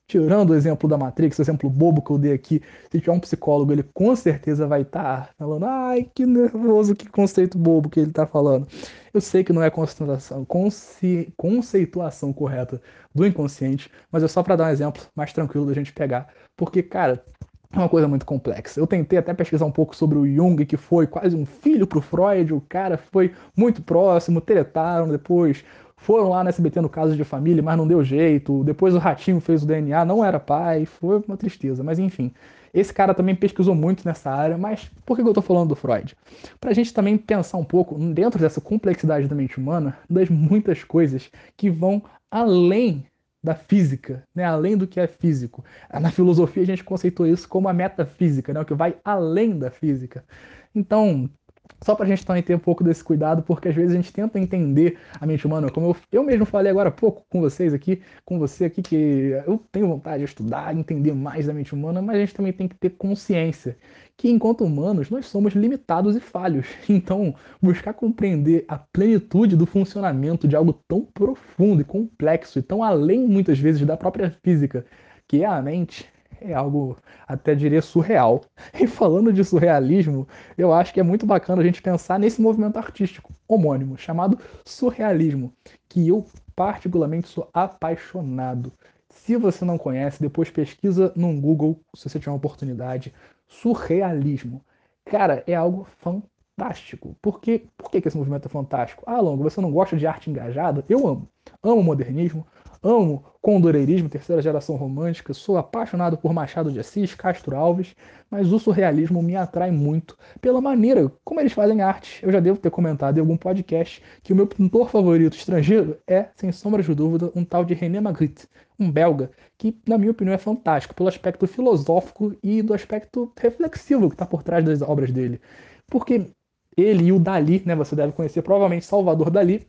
tirando o exemplo da Matrix, o exemplo bobo que eu dei aqui, se tiver um psicólogo, ele com certeza vai estar tá falando, ai, que nervoso, que conceito bobo que ele está falando. Eu sei que não é conceituação, conce, conceituação correta do inconsciente, mas é só para dar um exemplo mais tranquilo da gente pegar. Porque, cara, é uma coisa muito complexa. Eu tentei até pesquisar um pouco sobre o Jung, que foi quase um filho pro Freud, o cara foi muito próximo, tretaram depois, foram lá no SBT no caso de família, mas não deu jeito. Depois o Ratinho fez o DNA, não era pai, foi uma tristeza. Mas enfim, esse cara também pesquisou muito nessa área. Mas por que eu estou falando do Freud? Para a gente também pensar um pouco, dentro dessa complexidade da mente humana, das muitas coisas que vão além da física, né? além do que é físico. Na filosofia a gente conceitou isso como a metafísica, né? o que vai além da física. Então, só para a gente também ter um pouco desse cuidado, porque às vezes a gente tenta entender a mente humana, como eu, eu mesmo falei agora há pouco com vocês aqui, com você aqui, que eu tenho vontade de estudar, entender mais da mente humana, mas a gente também tem que ter consciência que, enquanto humanos, nós somos limitados e falhos. Então, buscar compreender a plenitude do funcionamento de algo tão profundo e complexo e tão além, muitas vezes, da própria física, que é a mente, é algo até diria surreal. E falando de surrealismo, eu acho que é muito bacana a gente pensar nesse movimento artístico homônimo, chamado surrealismo, que eu particularmente sou apaixonado. Se você não conhece, depois pesquisa no Google, se você tiver uma oportunidade, surrealismo. Cara, é algo fantástico. Por, quê? Por que, que esse movimento é fantástico? Ah, Longo, você não gosta de arte engajada? Eu amo. Amo modernismo, Amo condoreirismo, terceira geração romântica, sou apaixonado por Machado de Assis, Castro Alves, mas o surrealismo me atrai muito pela maneira como eles fazem arte. Eu já devo ter comentado em algum podcast que o meu pintor favorito estrangeiro é, sem sombra de dúvida, um tal de René Magritte, um belga, que, na minha opinião, é fantástico pelo aspecto filosófico e do aspecto reflexivo que está por trás das obras dele. Porque ele e o Dali, né, você deve conhecer provavelmente Salvador Dali,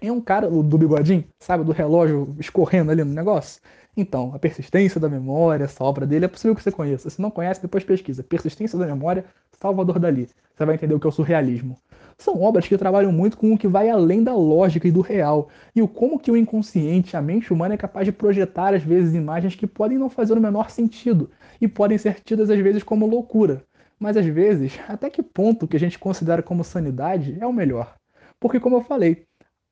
é um cara do bigodinho, sabe, do relógio escorrendo ali no negócio. Então, a persistência da memória, essa obra dele, é possível que você conheça. Se não conhece, depois pesquisa. Persistência da memória, Salvador Dali. Você vai entender o que é o surrealismo. São obras que trabalham muito com o que vai além da lógica e do real, e o como que o inconsciente, a mente humana é capaz de projetar às vezes imagens que podem não fazer o menor sentido e podem ser tidas às vezes como loucura. Mas às vezes, até que ponto que a gente considera como sanidade é o melhor? Porque como eu falei,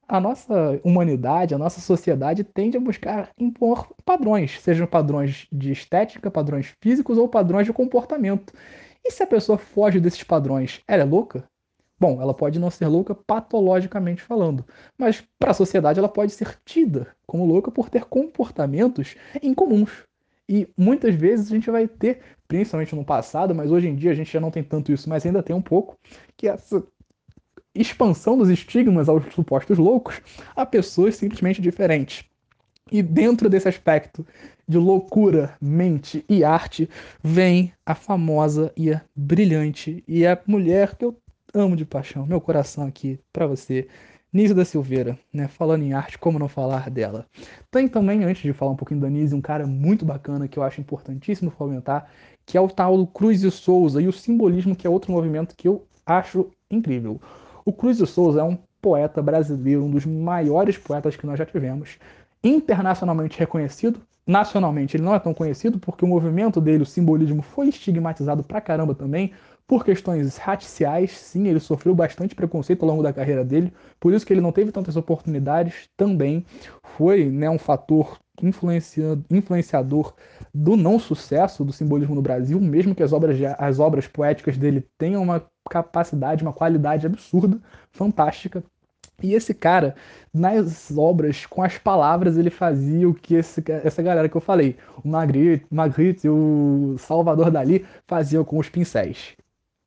a nossa humanidade, a nossa sociedade tende a buscar impor padrões, sejam padrões de estética, padrões físicos ou padrões de comportamento. E se a pessoa foge desses padrões, ela é louca? Bom, ela pode não ser louca patologicamente falando, mas para a sociedade ela pode ser tida como louca por ter comportamentos incomuns. E muitas vezes a gente vai ter, principalmente no passado, mas hoje em dia a gente já não tem tanto isso, mas ainda tem um pouco, que essa expansão dos estigmas aos supostos loucos a pessoas simplesmente diferentes. E dentro desse aspecto de loucura, mente e arte, vem a famosa e a brilhante e a mulher que eu amo de paixão, meu coração aqui para você, Nise da Silveira, né? Falando em arte, como não falar dela? Tem também, antes de falar um pouquinho da Nise, um cara muito bacana que eu acho importantíssimo fomentar, que é o tal do Cruz e Souza e o simbolismo, que é outro movimento que eu acho incrível. O Cruz de Souza é um poeta brasileiro, um dos maiores poetas que nós já tivemos, internacionalmente reconhecido. Nacionalmente ele não é tão conhecido porque o movimento dele, o simbolismo, foi estigmatizado pra caramba também por questões raciais, sim, ele sofreu bastante preconceito ao longo da carreira dele, por isso que ele não teve tantas oportunidades também. Foi né, um fator influenciador do não sucesso do simbolismo no Brasil, mesmo que as obras, as obras poéticas dele tenham uma capacidade, uma qualidade absurda, fantástica. E esse cara, nas obras, com as palavras, ele fazia o que esse, essa galera que eu falei, o Magritte, Magritte e o Salvador Dali faziam com os pincéis.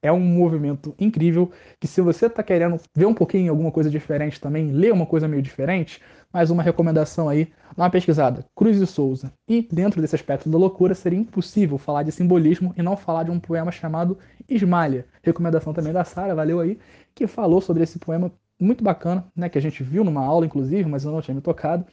É um movimento incrível que se você está querendo ver um pouquinho alguma coisa diferente também, ler uma coisa meio diferente, mais uma recomendação aí, dá uma pesquisada. Cruz de Souza. E dentro desse aspecto da loucura, seria impossível falar de simbolismo e não falar de um poema chamado Esmalha. Recomendação também da Sara, valeu aí, que falou sobre esse poema muito bacana, né, que a gente viu numa aula inclusive, mas eu não tinha me tocado,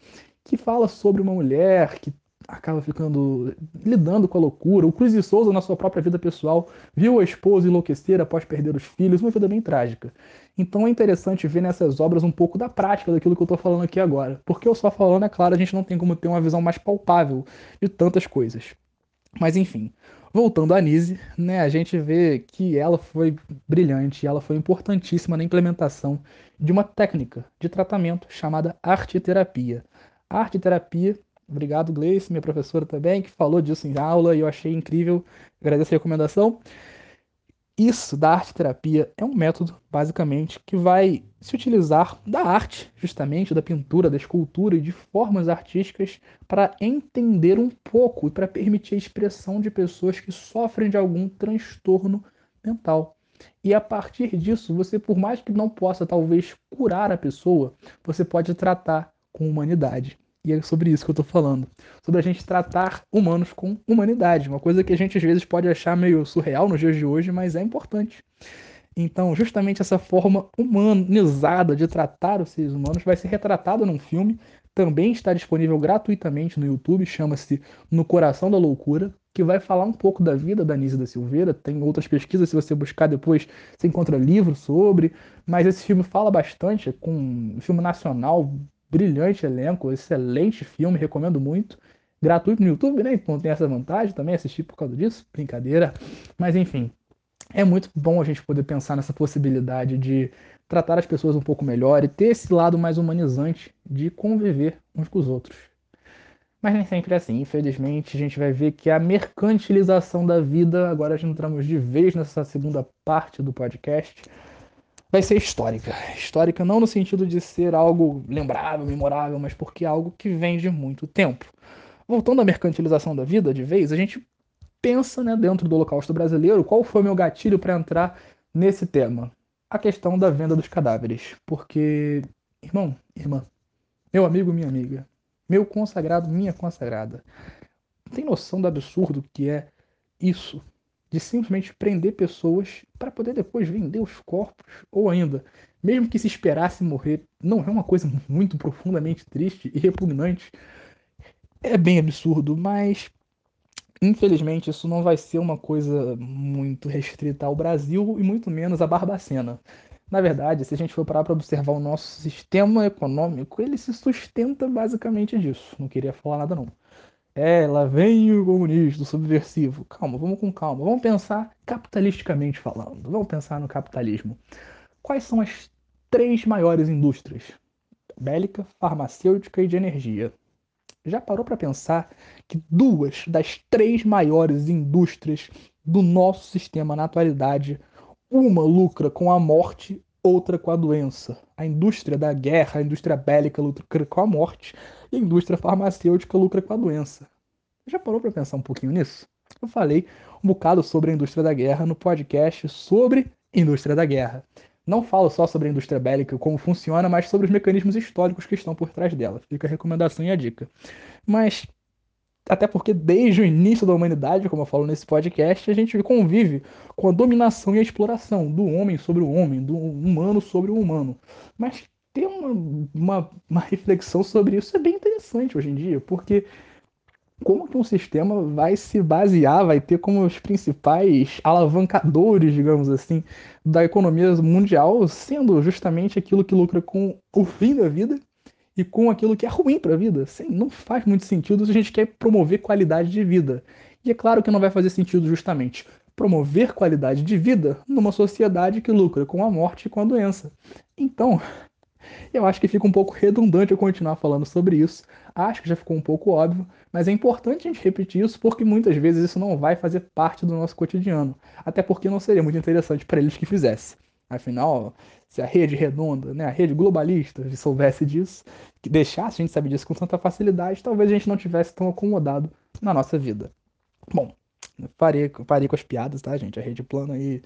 que fala sobre uma mulher que acaba ficando lidando com a loucura. O Cruz de Souza, na sua própria vida pessoal, viu a esposa enlouquecer após perder os filhos, uma vida bem trágica. Então é interessante ver nessas obras um pouco da prática daquilo que eu estou falando aqui agora. Porque eu só falando, é claro, a gente não tem como ter uma visão mais palpável de tantas coisas. Mas enfim, voltando a Nise, né, a gente vê que ela foi brilhante, ela foi importantíssima na implementação de uma técnica de tratamento chamada arte-terapia. Arte-terapia Obrigado, Gleice, minha professora também, que falou disso em aula e eu achei incrível. Agradeço a recomendação. Isso da arte terapia é um método, basicamente, que vai se utilizar da arte, justamente, da pintura, da escultura e de formas artísticas para entender um pouco e para permitir a expressão de pessoas que sofrem de algum transtorno mental. E a partir disso, você, por mais que não possa talvez curar a pessoa, você pode tratar com humanidade. E é sobre isso que eu tô falando. Sobre a gente tratar humanos com humanidade. Uma coisa que a gente às vezes pode achar meio surreal nos dias de hoje, mas é importante. Então, justamente essa forma humanizada de tratar os seres humanos vai ser retratada num filme. Também está disponível gratuitamente no YouTube, chama-se No Coração da Loucura, que vai falar um pouco da vida da Nise da Silveira. Tem outras pesquisas, se você buscar depois, você encontra livros sobre. Mas esse filme fala bastante, com um filme nacional brilhante elenco, excelente filme, recomendo muito. Gratuito no YouTube, né? Então tem essa vantagem também, assistir por causa disso, brincadeira. Mas enfim, é muito bom a gente poder pensar nessa possibilidade de tratar as pessoas um pouco melhor e ter esse lado mais humanizante de conviver uns com os outros. Mas nem sempre é assim. Infelizmente, a gente vai ver que a mercantilização da vida, agora gente entramos de vez nessa segunda parte do podcast, vai ser histórica. Histórica não no sentido de ser algo lembrável, memorável, mas porque é algo que vem de muito tempo. Voltando à mercantilização da vida, de vez, a gente pensa né, dentro do Holocausto brasileiro qual foi o meu gatilho para entrar nesse tema. A questão da venda dos cadáveres. Porque, irmão, irmã, meu amigo, minha amiga, meu consagrado, minha consagrada, tem noção do absurdo que é isso? De simplesmente prender pessoas para poder depois vender os corpos, ou ainda, mesmo que se esperasse morrer, não é uma coisa muito profundamente triste e repugnante. É bem absurdo, mas infelizmente isso não vai ser uma coisa muito restrita ao Brasil e muito menos a Barbacena. Na verdade, se a gente for parar para observar o nosso sistema econômico, ele se sustenta basicamente disso. Não queria falar nada não. É, lá vem o comunista, o subversivo. Calma, vamos com calma. Vamos pensar capitalisticamente falando. Vamos pensar no capitalismo. Quais são as três maiores indústrias? Bélica, farmacêutica e de energia. Já parou para pensar que duas das três maiores indústrias do nosso sistema na atualidade, uma lucra com a morte, outra com a doença. A indústria da guerra, a indústria bélica lucra com a morte e a indústria farmacêutica lucra com a doença. Já parou para pensar um pouquinho nisso? Eu falei um bocado sobre a indústria da guerra no podcast sobre indústria da guerra. Não falo só sobre a indústria bélica, como funciona, mas sobre os mecanismos históricos que estão por trás dela. Fica a recomendação e a dica. Mas até porque desde o início da humanidade, como eu falo nesse podcast, a gente convive com a dominação e a exploração do homem sobre o homem, do humano sobre o humano. Mas ter uma, uma, uma reflexão sobre isso é bem interessante hoje em dia, porque como que um sistema vai se basear, vai ter como os principais alavancadores, digamos assim, da economia mundial, sendo justamente aquilo que lucra com o fim da vida e com aquilo que é ruim para a vida. Assim, não faz muito sentido se a gente quer promover qualidade de vida. E é claro que não vai fazer sentido justamente promover qualidade de vida numa sociedade que lucra com a morte e com a doença. Então, eu acho que fica um pouco redundante eu continuar falando sobre isso. Acho que já ficou um pouco óbvio, mas é importante a gente repetir isso porque muitas vezes isso não vai fazer parte do nosso cotidiano. Até porque não seria muito interessante para eles que fizesse. Afinal, se a rede redonda, né, a rede globalista, soubesse disso, que deixasse a gente saber disso com tanta facilidade, talvez a gente não tivesse tão acomodado na nossa vida. Bom, parei, parei com as piadas, tá, gente? A rede plana aí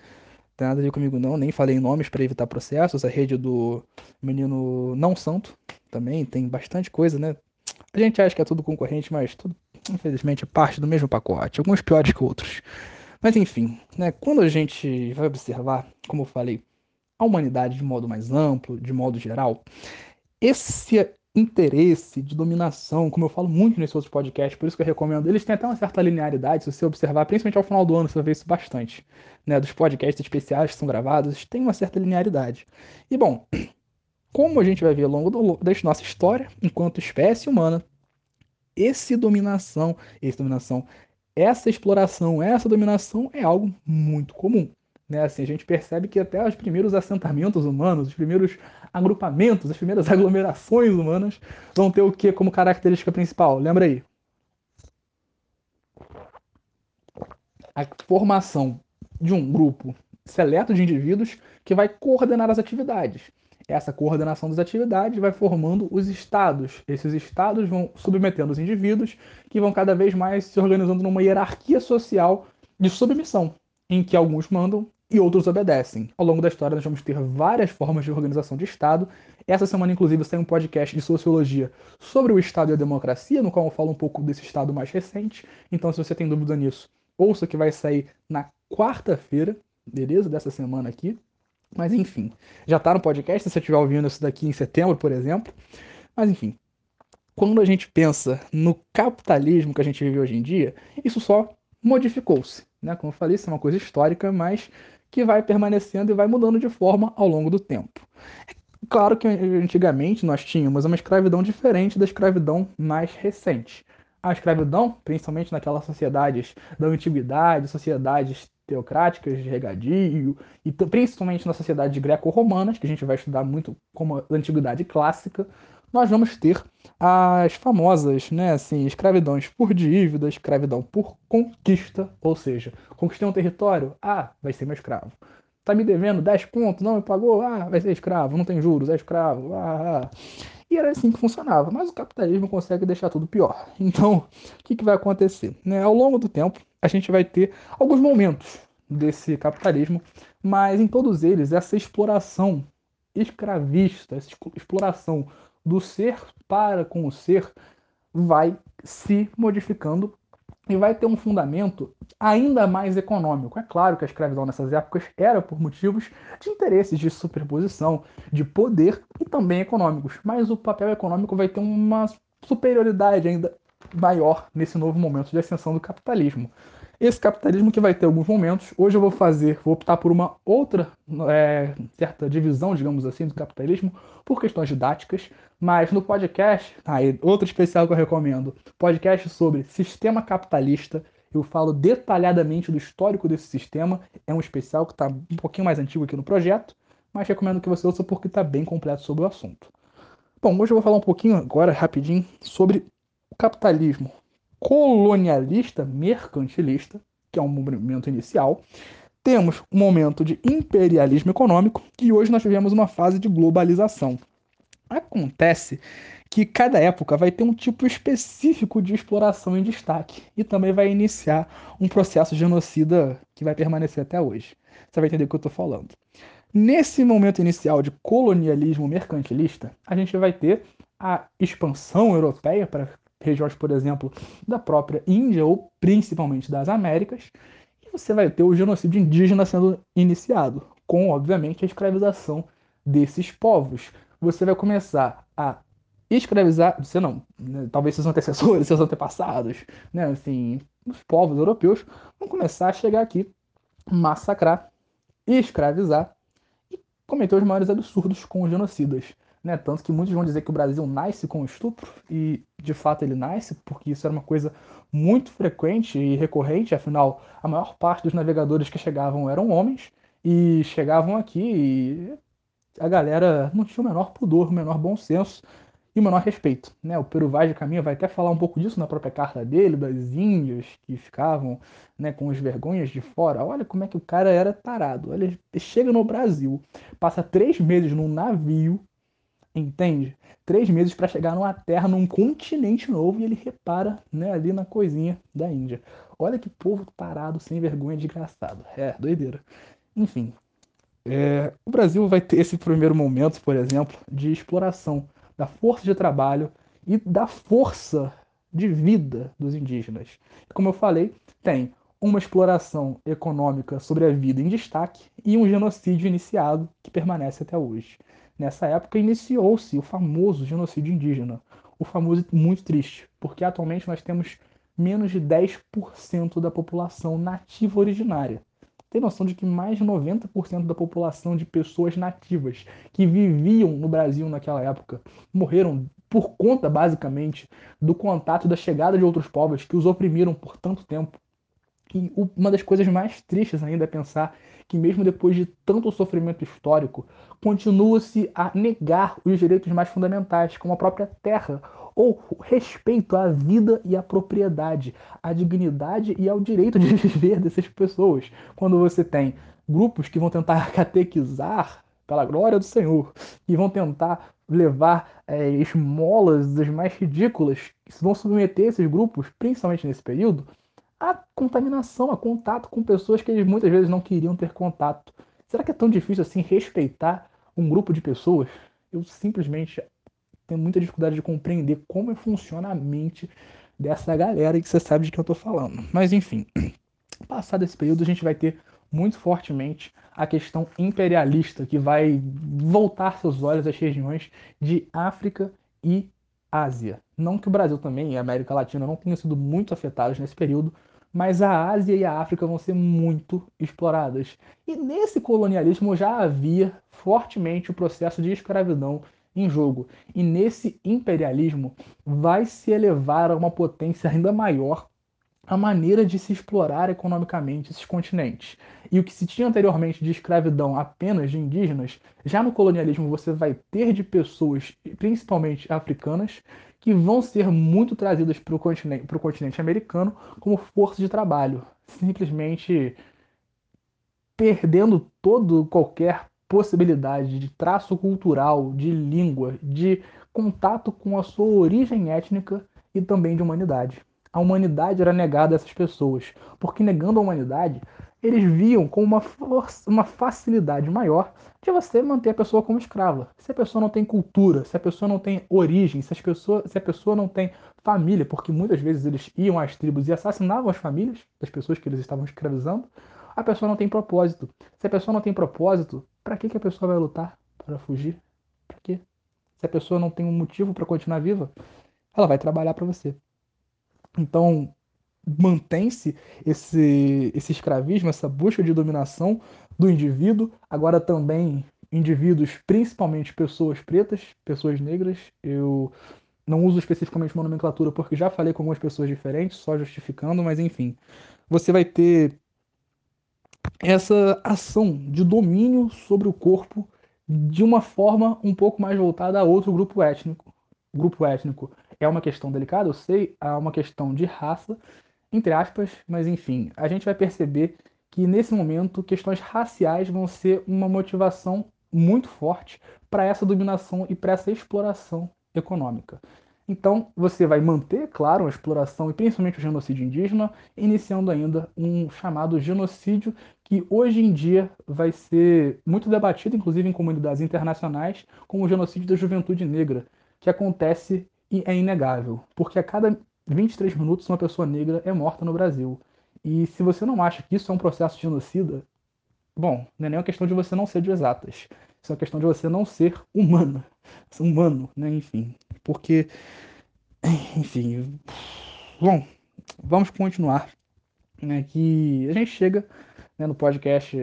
tem nada a ver comigo não, nem falei nomes para evitar processos. A rede do menino não santo também tem bastante coisa, né? A gente acha que é tudo concorrente, mas tudo, infelizmente, é parte do mesmo pacote, alguns piores que outros. Mas enfim, né, quando a gente vai observar, como eu falei, a humanidade de modo mais amplo, de modo geral, esse interesse de dominação, como eu falo muito nesses outros podcasts, por isso que eu recomendo, eles têm até uma certa linearidade, se você observar, principalmente ao final do ano, você vai ver isso bastante, né, dos podcasts especiais que são gravados, tem uma certa linearidade. E bom, como a gente vai ver ao longo da nossa história, enquanto espécie humana, esse dominação, esse dominação, essa exploração, essa dominação é algo muito comum. Né? Assim, a gente percebe que até os primeiros assentamentos humanos, os primeiros agrupamentos, as primeiras aglomerações humanas vão ter o que como característica principal? Lembra aí? A formação de um grupo seleto de indivíduos que vai coordenar as atividades. Essa coordenação das atividades vai formando os estados. Esses estados vão submetendo os indivíduos que vão cada vez mais se organizando numa hierarquia social de submissão, em que alguns mandam e outros obedecem. Ao longo da história, nós vamos ter várias formas de organização de Estado. Essa semana, inclusive, tem um podcast de sociologia sobre o Estado e a democracia, no qual eu falo um pouco desse Estado mais recente. Então, se você tem dúvida nisso, ouça que vai sair na quarta-feira, beleza? Dessa semana aqui. Mas enfim, já está no podcast, se você estiver ouvindo isso daqui em setembro, por exemplo. Mas enfim, quando a gente pensa no capitalismo que a gente vive hoje em dia, isso só modificou-se. Né? Como eu falei, isso é uma coisa histórica, mas que vai permanecendo e vai mudando de forma ao longo do tempo. É claro que antigamente nós tínhamos uma escravidão diferente da escravidão mais recente. A escravidão, principalmente naquelas sociedades da antiguidade, sociedades teocráticas de regadio, e principalmente na sociedade greco-romanas, que a gente vai estudar muito como a antiguidade clássica, nós vamos ter as famosas, né, assim, escravidões por dívida, escravidão por conquista, ou seja, conquistei um território, ah, vai ser meu escravo. Tá me devendo 10 pontos, não me pagou, ah, vai ser escravo, não tem juros, é escravo, ah, ah. E era assim que funcionava, mas o capitalismo consegue deixar tudo pior. Então, o que, que vai acontecer? Né? Ao longo do tempo, a gente vai ter alguns momentos desse capitalismo, mas em todos eles, essa exploração escravista, essa exploração do ser para com o ser vai se modificando e vai ter um fundamento ainda mais econômico. É claro que a escravidão nessas épocas era por motivos de interesses de superposição, de poder e também econômicos, mas o papel econômico vai ter uma superioridade ainda maior nesse novo momento de ascensão do capitalismo. Esse capitalismo que vai ter alguns momentos. Hoje eu vou fazer, vou optar por uma outra é, certa divisão, digamos assim, do capitalismo, por questões didáticas. Mas no podcast, aí, outro especial que eu recomendo, podcast sobre sistema capitalista. Eu falo detalhadamente do histórico desse sistema. É um especial que está um pouquinho mais antigo aqui no projeto, mas recomendo que você ouça porque está bem completo sobre o assunto. Bom, hoje eu vou falar um pouquinho agora, rapidinho, sobre o capitalismo, colonialista mercantilista, que é um movimento inicial. Temos um momento de imperialismo econômico e hoje nós vivemos uma fase de globalização. Acontece que cada época vai ter um tipo específico de exploração em destaque e também vai iniciar um processo genocida que vai permanecer até hoje. Você vai entender o que eu estou falando. Nesse momento inicial de colonialismo mercantilista, a gente vai ter a expansão europeia para regiões, por exemplo, da própria Índia ou principalmente das Américas, e você vai ter o genocídio indígena sendo iniciado, com, obviamente, a escravização desses povos. Você vai começar a escravizar, você não, né, talvez seus antecessores, seus antepassados, né, assim, os povos europeus vão começar a chegar aqui, massacrar, escravizar e cometer os maiores absurdos com os genocidas né? Tanto que muitos vão dizer que o Brasil nasce com estupro, e de fato ele nasce, porque isso era uma coisa muito frequente e recorrente, afinal, a maior parte dos navegadores que chegavam eram homens, e chegavam aqui e a galera não tinha o menor pudor, o menor bom senso e o menor respeito. Né? O Peru Vaz de Caminha vai até falar um pouco disso na própria carta dele, das índias que ficavam né, com as vergonhas de fora. Olha como é que o cara era tarado. Olha, chega no Brasil, passa três meses num navio, entende? Três meses para chegar numa terra, num continente novo, e ele repara né, ali na coisinha da Índia. Olha que povo tarado, sem vergonha, desgraçado. É, doideira. Enfim, é, o Brasil vai ter esse primeiro momento, por exemplo, de exploração da força de trabalho e da força de vida dos indígenas. Como eu falei, tem uma exploração econômica sobre a vida em destaque e um genocídio iniciado que permanece até hoje. Nessa época iniciou-se o famoso genocídio indígena, o famoso muito triste, porque atualmente nós temos menos de 10% da população nativa originária tem noção de que mais de 90% da população de pessoas nativas que viviam no Brasil naquela época morreram por conta, basicamente, do contato da chegada de outros povos que os oprimiram por tanto tempo. E uma das coisas mais tristes ainda é pensar que, mesmo depois de tanto sofrimento histórico, continua-se a negar os direitos mais fundamentais, como a própria terra ou respeito à vida e à propriedade, à dignidade e ao direito de viver dessas pessoas. Quando você tem grupos que vão tentar catequizar pela glória do Senhor e vão tentar levar é, esmolas das mais ridículas, que vão submeter esses grupos, principalmente nesse período, à contaminação, a contato com pessoas que eles muitas vezes não queriam ter contato. Será que é tão difícil assim respeitar um grupo de pessoas? Eu simplesmente tenho muita dificuldade de compreender como funciona a mente dessa galera e que você sabe de que eu estou falando. Mas enfim, passado esse período a gente vai ter muito fortemente a questão imperialista que vai voltar seus olhos às regiões de África e Ásia. Não que o Brasil também e a América Latina não tenham sido muito afetados nesse período, mas a Ásia e a África vão ser muito exploradas. E nesse colonialismo já havia fortemente o processo de escravidão em jogo. E nesse imperialismo vai se elevar a uma potência ainda maior a maneira de se explorar economicamente esses continentes. E o que se tinha anteriormente de escravidão apenas de indígenas, já no colonialismo você vai ter de pessoas, principalmente africanas, que vão ser muito trazidas para o continente, continente americano como força de trabalho, simplesmente perdendo todo qualquer possibilidade de traço cultural, de língua, de contato com a sua origem étnica e também de humanidade. A humanidade era negada a essas pessoas, porque negando a humanidade, eles viam como uma, força, uma facilidade maior de você manter a pessoa como escrava. Se a pessoa não tem cultura, se a pessoa não tem origem, se, as pessoas, se a pessoa não tem família, porque muitas vezes eles iam às tribos e assassinavam as famílias das pessoas que eles estavam escravizando, a pessoa não tem propósito. Se a pessoa não tem propósito, para que, que a pessoa vai lutar? Para fugir? Para quê? Se a pessoa não tem um motivo para continuar viva, ela vai trabalhar para você. Então, mantém-se esse, esse escravismo, essa busca de dominação do indivíduo, agora também indivíduos, principalmente pessoas pretas, pessoas negras. Eu não uso especificamente uma nomenclatura porque já falei com algumas pessoas diferentes, só justificando, mas enfim. Você vai ter essa ação de domínio sobre o corpo de uma forma um pouco mais voltada a outro grupo étnico. grupo étnico é uma questão delicada, eu sei, é uma questão de raça, entre aspas, mas enfim, a gente vai perceber que nesse momento questões raciais vão ser uma motivação muito forte para essa dominação e para essa exploração econômica. Então, você vai manter, claro, a exploração e principalmente o genocídio indígena, iniciando ainda um chamado genocídio que hoje em dia vai ser muito debatido, inclusive em comunidades internacionais, como o genocídio da juventude negra, que acontece e é inegável, porque a cada 23 minutos uma pessoa negra é morta no Brasil. E se você não acha que isso é um processo genocida, bom, não é nem uma questão de você não ser de exatas. Isso é uma questão de você não ser humano. Humano, né? Enfim. Porque. Enfim. Bom, vamos continuar. Né, que a gente chega né, no podcast,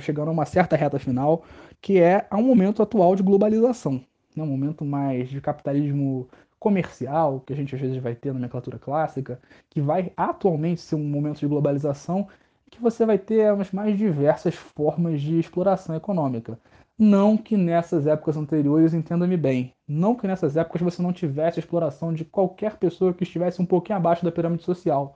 chegando a uma certa reta final, que é ao momento atual de globalização. né, um momento mais de capitalismo comercial, que a gente às vezes vai ter na nomenclatura clássica, que vai atualmente ser um momento de globalização, que você vai ter as mais diversas formas de exploração econômica. Não que nessas épocas anteriores, entenda-me bem, não que nessas épocas você não tivesse exploração de qualquer pessoa que estivesse um pouquinho abaixo da pirâmide social.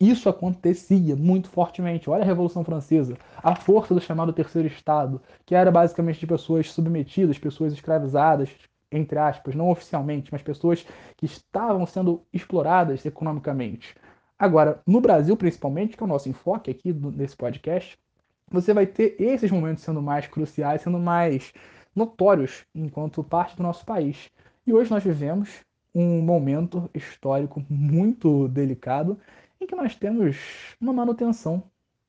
Isso acontecia muito fortemente. Olha a Revolução Francesa, a força do chamado Terceiro Estado, que era basicamente de pessoas submetidas, pessoas escravizadas, entre aspas, não oficialmente, mas pessoas que estavam sendo exploradas economicamente. Agora, no Brasil principalmente, que é o nosso enfoque aqui nesse podcast, você vai ter esses momentos sendo mais cruciais, sendo mais notórios enquanto parte do nosso país. E hoje nós vivemos um momento histórico muito delicado em que nós temos uma manutenção,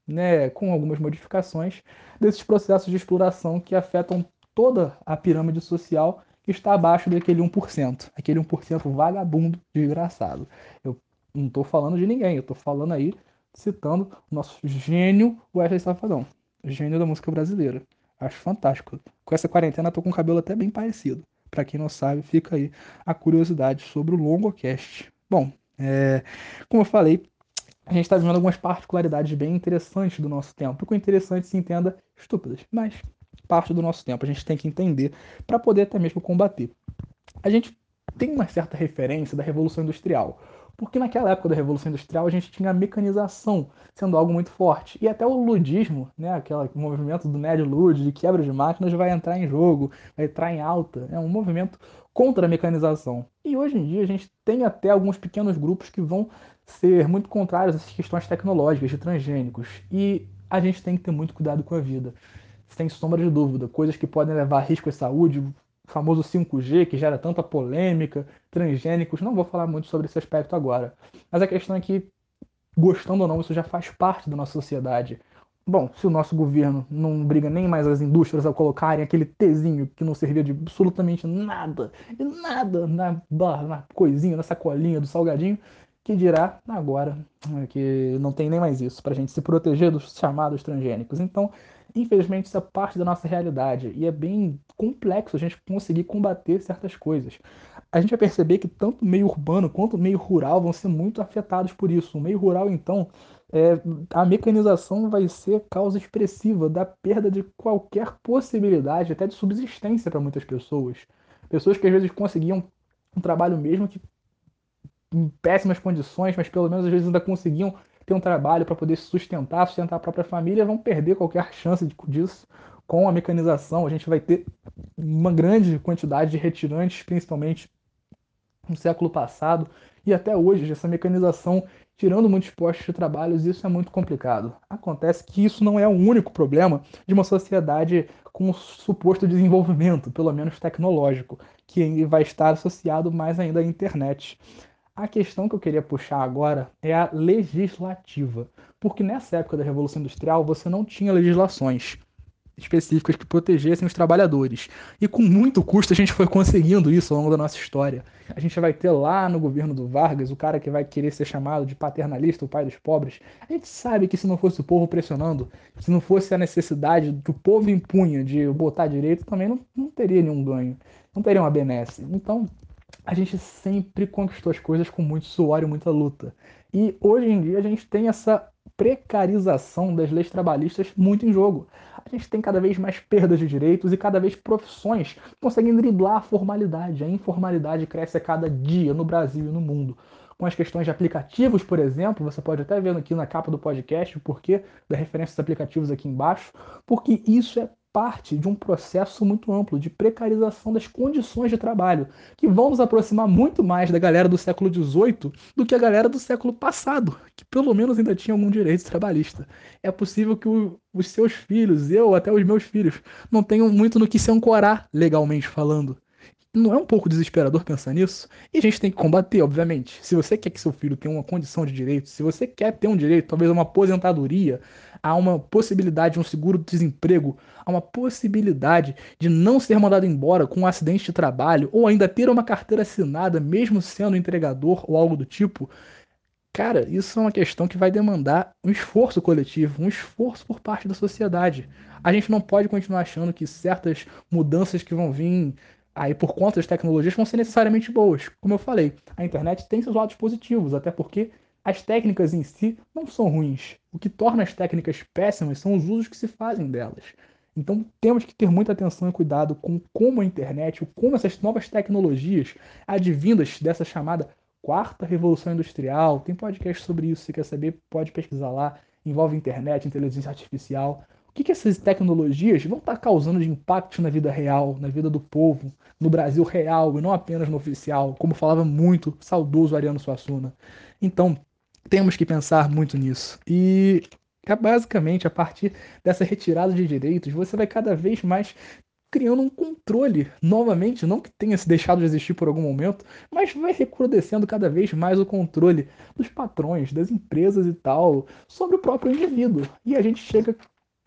né, com algumas modificações desses processos de exploração que afetam toda a pirâmide social está abaixo daquele 1%, aquele 1% vagabundo desgraçado. Eu não estou falando de ninguém, eu estou falando aí citando o nosso gênio Wesley Safadão, gênio da música brasileira. Acho fantástico. Com essa quarentena, tô com o cabelo até bem parecido. Para quem não sabe, fica aí a curiosidade sobre o Longocast. Bom, é, como eu falei, a gente está vendo algumas particularidades bem interessantes do nosso tempo. Com interessante se entenda estúpidas, mas parte do nosso tempo a gente tem que entender para poder até mesmo combater. A gente tem uma certa referência da Revolução Industrial. Porque naquela época da Revolução Industrial a gente tinha a mecanização sendo algo muito forte. E até o ludismo, né, aquele movimento do Ned Lud, de quebra de máquinas, vai entrar em jogo, vai entrar em alta. É um movimento contra a mecanização. E hoje em dia a gente tem até alguns pequenos grupos que vão ser muito contrários a essas questões tecnológicas de transgênicos. E a gente tem que ter muito cuidado com a vida. Sem sombra de dúvida, coisas que podem levar a risco à saúde, o famoso 5G, que gera tanta polêmica, transgênicos, não vou falar muito sobre esse aspecto agora. Mas a questão é que, gostando ou não, isso já faz parte da nossa sociedade. Bom, se o nosso governo não briga nem mais as indústrias a colocarem aquele Tzinho que não servia de absolutamente nada, nada na, na coisinha, na sacolinha do salgadinho, que dirá agora né, que não tem nem mais isso para a gente se proteger dos chamados transgênicos. Então, infelizmente, isso é parte da nossa realidade e é bem complexo a gente conseguir combater certas coisas. A gente vai perceber que tanto o meio urbano quanto o meio rural vão ser muito afetados por isso. O meio rural, então, é, a mecanização vai ser causa expressiva da perda de qualquer possibilidade, até de subsistência para muitas pessoas. Pessoas que às vezes conseguiam um trabalho mesmo que em péssimas condições, mas pelo menos às vezes ainda conseguiam ter um trabalho para poder sustentar, sustentar a própria família, vão perder qualquer chance disso com a mecanização. A gente vai ter uma grande quantidade de retirantes, principalmente no século passado e até hoje, essa mecanização tirando muitos postos de trabalho, isso é muito complicado. Acontece que isso não é o único problema de uma sociedade com suposto desenvolvimento, pelo menos tecnológico, que vai estar associado mais ainda à internet. A questão que eu queria puxar agora é a legislativa, porque nessa época da Revolução Industrial você não tinha legislações específicas que protegessem os trabalhadores. E com muito custo a gente foi conseguindo isso ao longo da nossa história. A gente vai ter lá no governo do Vargas o cara que vai querer ser chamado de paternalista, o pai dos pobres. A gente sabe que se não fosse o povo pressionando, se não fosse a necessidade que o povo impunha de botar direito, também não, não teria nenhum ganho, não teria uma benesse. Então, a gente sempre conquistou as coisas com muito suor e muita luta. E hoje em dia a gente tem essa precarização das leis trabalhistas muito em jogo. A gente tem cada vez mais perdas de direitos e cada vez profissões conseguem driblar a formalidade. A informalidade cresce a cada dia no Brasil e no mundo. Com as questões de aplicativos, por exemplo, você pode até ver aqui na capa do podcast o porquê da referência dos aplicativos aqui embaixo, porque isso é parte de um processo muito amplo de precarização das condições de trabalho, que vão nos aproximar muito mais da galera do século XVIII do que a galera do século passado, que pelo menos ainda tinha algum direito trabalhista. É possível que o, os seus filhos, eu até os meus filhos, não tenham muito no que se ancorar legalmente falando. Não é um pouco desesperador pensar nisso? E a gente tem que combater, obviamente. Se você quer que seu filho tenha uma condição de direito, se você quer ter um direito, talvez uma aposentadoria, há uma possibilidade de um seguro-desemprego, há uma possibilidade de não ser mandado embora com um acidente de trabalho, ou ainda ter uma carteira assinada, mesmo sendo entregador ou algo do tipo, cara, isso é uma questão que vai demandar um esforço coletivo, um esforço por parte da sociedade. A gente não pode continuar achando que certas mudanças que vão vir aí por conta das tecnologias vão ser necessariamente boas. Como eu falei, a internet tem seus lados positivos, até porque as técnicas em si não são ruins. O que torna as técnicas péssimas são os usos que se fazem delas. Então temos que ter muita atenção e cuidado com como a internet, como essas novas tecnologias advindas dessa chamada quarta revolução industrial. Tem podcast sobre isso, se quer saber, pode pesquisar lá. Envolve internet, inteligência artificial. Que, que essas tecnologias vão estar causando de impacto na vida real, na vida do povo, no Brasil real e não apenas no oficial, como falava muito saudoso Ariano Suassuna. Então, temos que pensar muito nisso. E é basicamente a partir dessa retirada de direitos, você vai cada vez mais criando um controle novamente, não que tenha se deixado de existir por algum momento, mas vai recrudescendo cada vez mais o controle dos patrões, das empresas e tal, sobre o próprio indivíduo. E a gente chega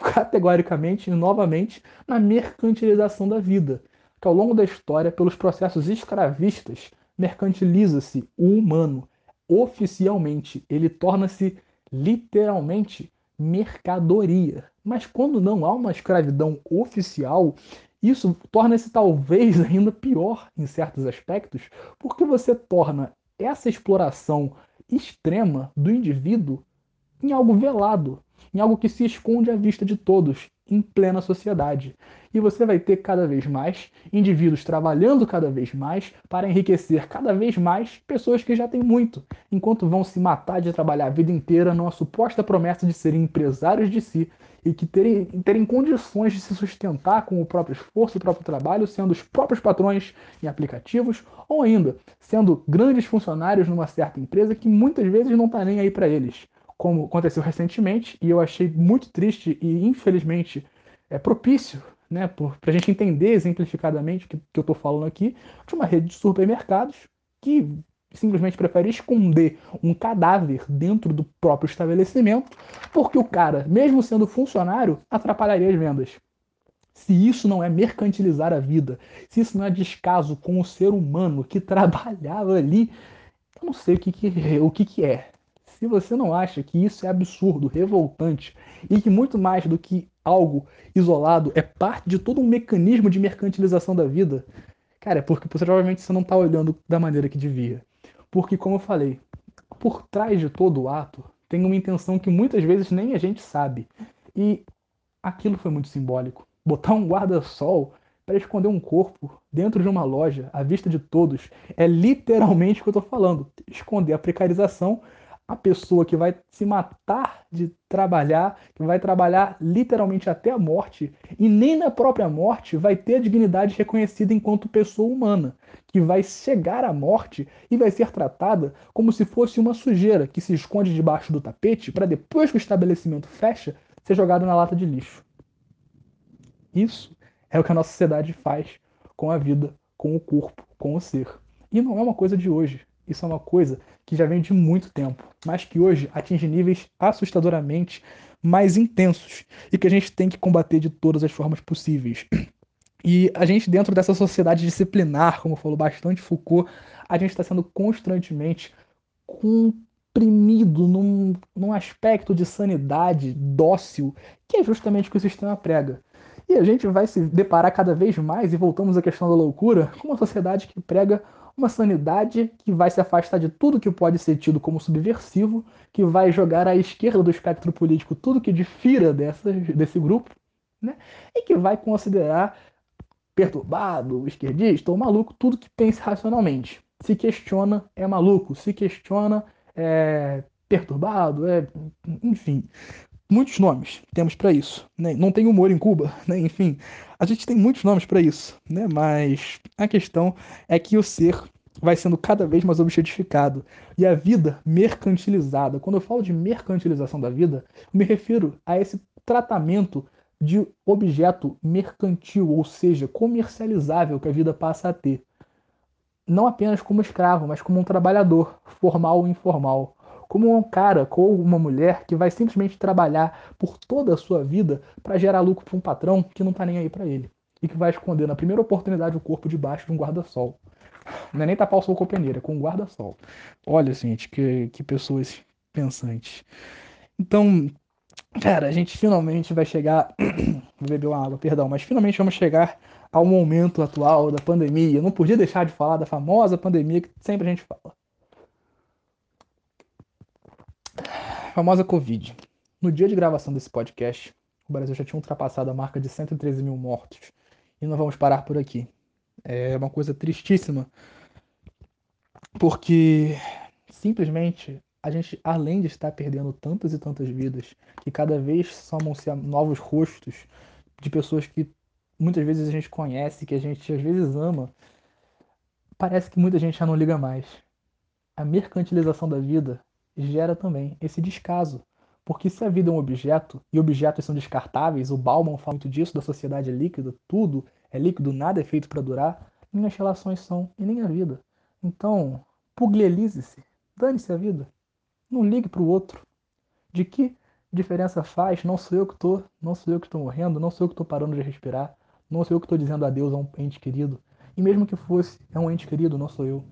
categoricamente e novamente na mercantilização da vida, que ao longo da história, pelos processos escravistas, mercantiliza-se o humano. Oficialmente, ele torna-se literalmente mercadoria. Mas quando não há uma escravidão oficial, isso torna-se talvez ainda pior em certos aspectos, porque você torna essa exploração extrema do indivíduo em algo velado, em algo que se esconde à vista de todos, em plena sociedade. E você vai ter cada vez mais indivíduos trabalhando cada vez mais para enriquecer cada vez mais pessoas que já têm muito, enquanto vão se matar de trabalhar a vida inteira numa suposta promessa de serem empresários de si e que terem, terem condições de se sustentar com o próprio esforço, o próprio trabalho, sendo os próprios patrões em aplicativos, ou ainda sendo grandes funcionários numa certa empresa que muitas vezes não está nem aí para eles como aconteceu recentemente, e eu achei muito triste e infelizmente é propício, né, para a gente entender exemplificadamente o que, que eu estou falando aqui, de uma rede de supermercados que simplesmente prefere esconder um cadáver dentro do próprio estabelecimento, porque o cara, mesmo sendo funcionário, atrapalharia as vendas. Se isso não é mercantilizar a vida, se isso não é descaso com o ser humano que trabalhava ali, eu não sei o que, que, o que, que é. Se você não acha que isso é absurdo, revoltante e que muito mais do que algo isolado é parte de todo um mecanismo de mercantilização da vida, cara, é porque provavelmente você não está olhando da maneira que devia. Porque, como eu falei, por trás de todo o ato tem uma intenção que muitas vezes nem a gente sabe. E aquilo foi muito simbólico. Botar um guarda-sol para esconder um corpo dentro de uma loja, à vista de todos, é literalmente o que eu estou falando. Esconder a precarização a pessoa que vai se matar de trabalhar, que vai trabalhar literalmente até a morte, e nem na própria morte vai ter a dignidade reconhecida enquanto pessoa humana, que vai chegar à morte e vai ser tratada como se fosse uma sujeira que se esconde debaixo do tapete para depois que o estabelecimento fecha, ser jogado na lata de lixo. Isso é o que a nossa sociedade faz com a vida, com o corpo, com o ser. E não é uma coisa de hoje. Isso é uma coisa que já vem de muito tempo, mas que hoje atinge níveis assustadoramente mais intensos e que a gente tem que combater de todas as formas possíveis. E a gente, dentro dessa sociedade disciplinar, como falou bastante Foucault, a gente está sendo constantemente comprimido num, num aspecto de sanidade dócil, que é justamente o que o sistema prega. E a gente vai se deparar cada vez mais, e voltamos à questão da loucura, com uma sociedade que prega uma sanidade que vai se afastar de tudo que pode ser tido como subversivo, que vai jogar à esquerda do espectro político tudo que difira dessa, desse grupo, né? e que vai considerar perturbado, esquerdista ou maluco tudo que pense racionalmente. Se questiona, é maluco. Se questiona, é perturbado, é. Enfim. Muitos nomes temos para isso. Né? Não tem humor em Cuba, né? enfim. A gente tem muitos nomes para isso, né? Mas a questão é que o ser vai sendo cada vez mais objetificado e a vida mercantilizada. Quando eu falo de mercantilização da vida, me refiro a esse tratamento de objeto mercantil, ou seja, comercializável que a vida passa a ter. Não apenas como escravo, mas como um trabalhador, formal ou informal como um cara ou uma mulher que vai simplesmente trabalhar por toda a sua vida para gerar lucro para um patrão que não está nem aí para ele e que vai esconder na primeira oportunidade o corpo debaixo de um guarda-sol. Não é nem tapar o sol com a peneira, é com um guarda-sol. Olha, gente, que, que pessoas pensantes. Então, Cara, a gente finalmente vai chegar. Vou beber uma água, perdão, mas finalmente vamos chegar ao momento atual da pandemia. Eu não podia deixar de falar da famosa pandemia que sempre a gente fala. Famosa Covid. No dia de gravação desse podcast, o Brasil já tinha ultrapassado a marca de 113 mil mortos. E não vamos parar por aqui. É uma coisa tristíssima, porque simplesmente a gente, além de estar perdendo tantas e tantas vidas, que cada vez somam-se novos rostos de pessoas que muitas vezes a gente conhece, que a gente às vezes ama, parece que muita gente já não liga mais. A mercantilização da vida gera também esse descaso. Porque se a vida é um objeto, e objetos são descartáveis, o Bauman fala muito disso, da sociedade é líquida, tudo é líquido, nada é feito para durar, nem as relações são, e nem a vida. Então, puglielize-se, dane-se a vida. Não ligue para o outro. De que diferença faz? Não sou eu que estou, não sou eu que estou morrendo, não sou eu que estou parando de respirar, não sou eu que estou dizendo adeus a um ente querido. E mesmo que fosse, é um ente querido, não sou eu.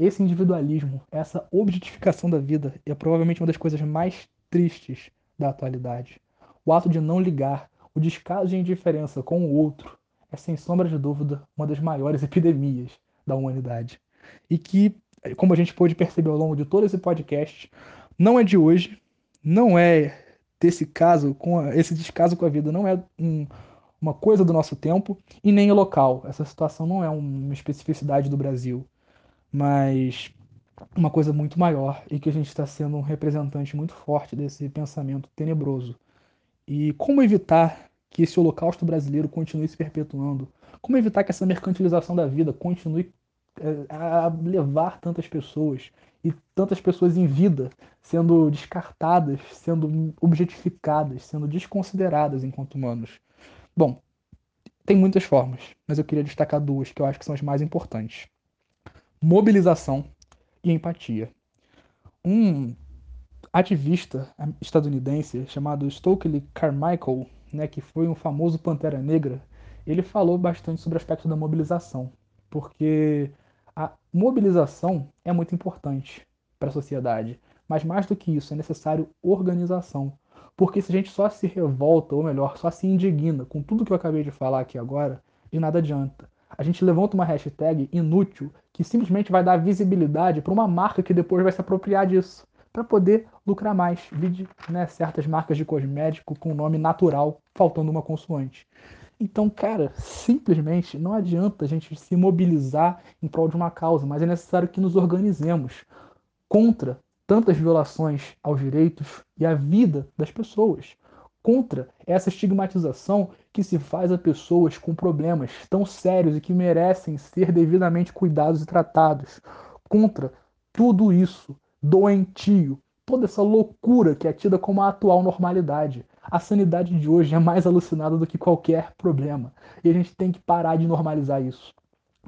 Esse individualismo, essa objetificação da vida é provavelmente uma das coisas mais tristes da atualidade. O ato de não ligar, o descaso de indiferença com o outro, é sem sombra de dúvida uma das maiores epidemias da humanidade. E que como a gente pôde perceber ao longo de todo esse podcast, não é de hoje, não é desse caso, com a, esse descaso com a vida, não é um, uma coisa do nosso tempo e nem local. Essa situação não é uma especificidade do Brasil, mas uma coisa muito maior e que a gente está sendo um representante muito forte desse pensamento tenebroso. E como evitar que esse holocausto brasileiro continue se perpetuando? Como evitar que essa mercantilização da vida continue a levar tantas pessoas e tantas pessoas em vida sendo descartadas, sendo objetificadas, sendo desconsideradas enquanto humanos. Bom, tem muitas formas, mas eu queria destacar duas que eu acho que são as mais importantes: mobilização e empatia. Um ativista estadunidense chamado Stokely Carmichael, né, que foi um famoso Pantera Negra, ele falou bastante sobre o aspecto da mobilização, porque a mobilização é muito importante para a sociedade, mas mais do que isso, é necessário organização. Porque se a gente só se revolta, ou melhor, só se indigna com tudo que eu acabei de falar aqui agora, de nada adianta. A gente levanta uma hashtag inútil que simplesmente vai dar visibilidade para uma marca que depois vai se apropriar disso, para poder lucrar mais. Vide né, certas marcas de cosmético com nome natural, faltando uma consoante. Então, cara, simplesmente não adianta a gente se mobilizar em prol de uma causa, mas é necessário que nos organizemos contra tantas violações aos direitos e à vida das pessoas, contra essa estigmatização que se faz a pessoas com problemas tão sérios e que merecem ser devidamente cuidados e tratados, contra tudo isso doentio, toda essa loucura que é tida como a atual normalidade. A sanidade de hoje é mais alucinada do que qualquer problema. E a gente tem que parar de normalizar isso.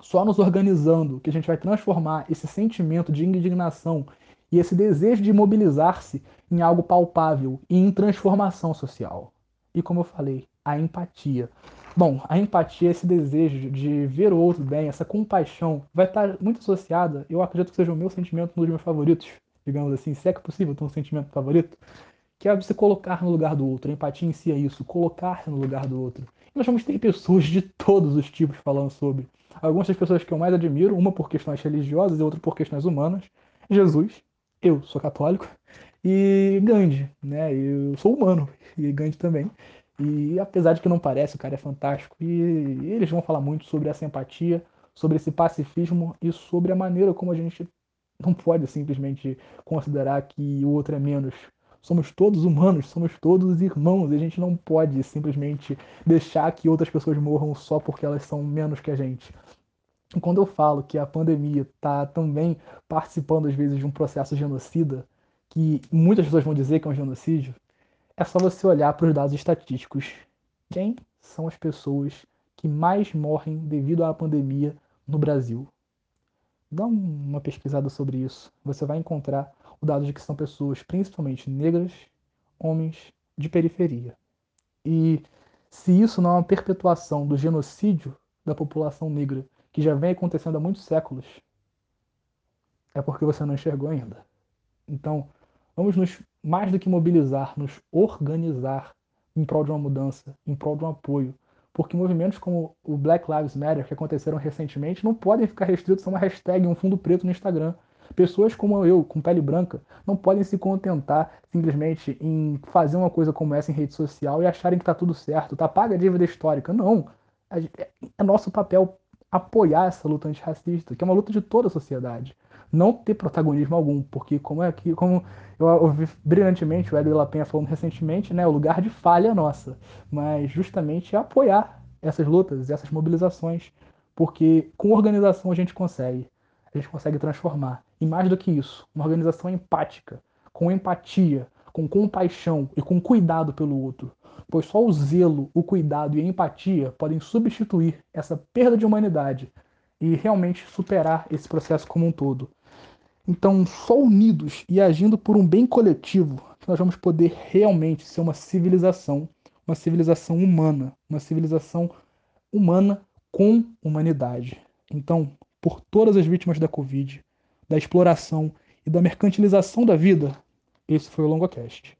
Só nos organizando que a gente vai transformar esse sentimento de indignação e esse desejo de mobilizar-se em algo palpável e em transformação social. E como eu falei, a empatia. Bom, a empatia, esse desejo de ver o outro bem, essa compaixão, vai estar muito associada, eu acredito que seja o meu sentimento, um dos meus favoritos, digamos assim, se é que é possível ter um sentimento favorito, que é você colocar no lugar do outro. A empatia em si é isso, colocar-se no lugar do outro. E nós vamos ter pessoas de todos os tipos falando sobre. Algumas das pessoas que eu mais admiro, uma por questões religiosas e outra por questões humanas, Jesus, eu sou católico, e Gandhi, né? Eu sou humano, e Gandhi também. E apesar de que não parece, o cara é fantástico. E eles vão falar muito sobre essa empatia, sobre esse pacifismo e sobre a maneira como a gente não pode simplesmente considerar que o outro é menos Somos todos humanos, somos todos irmãos, e a gente não pode simplesmente deixar que outras pessoas morram só porque elas são menos que a gente. E quando eu falo que a pandemia está também participando, às vezes, de um processo genocida, que muitas pessoas vão dizer que é um genocídio, é só você olhar para os dados estatísticos. Quem são as pessoas que mais morrem devido à pandemia no Brasil? Dá uma pesquisada sobre isso. Você vai encontrar o dado de que são pessoas principalmente negras, homens de periferia. E se isso não é uma perpetuação do genocídio da população negra, que já vem acontecendo há muitos séculos, é porque você não enxergou ainda. Então, vamos nos mais do que mobilizar, nos organizar em prol de uma mudança, em prol de um apoio. Porque movimentos como o Black Lives Matter, que aconteceram recentemente, não podem ficar restritos a uma hashtag, um fundo preto no Instagram. Pessoas como eu, com pele branca, não podem se contentar simplesmente em fazer uma coisa como essa em rede social e acharem que está tudo certo, tá paga a dívida histórica. Não. É, é nosso papel apoiar essa luta antirracista, que é uma luta de toda a sociedade. Não ter protagonismo algum, porque como é aqui, como eu ouvi brilhantemente o Hélio Lapenha falando recentemente, né, o lugar de falha é nossa, mas justamente é apoiar essas lutas, essas mobilizações, porque com organização a gente consegue, a gente consegue transformar. E mais do que isso, uma organização empática, com empatia, com compaixão e com cuidado pelo outro pois só o zelo, o cuidado e a empatia podem substituir essa perda de humanidade e realmente superar esse processo como um todo. Então, só unidos e agindo por um bem coletivo, nós vamos poder realmente ser uma civilização, uma civilização humana, uma civilização humana com humanidade. Então, por todas as vítimas da Covid, da exploração e da mercantilização da vida, esse foi o LongoCast.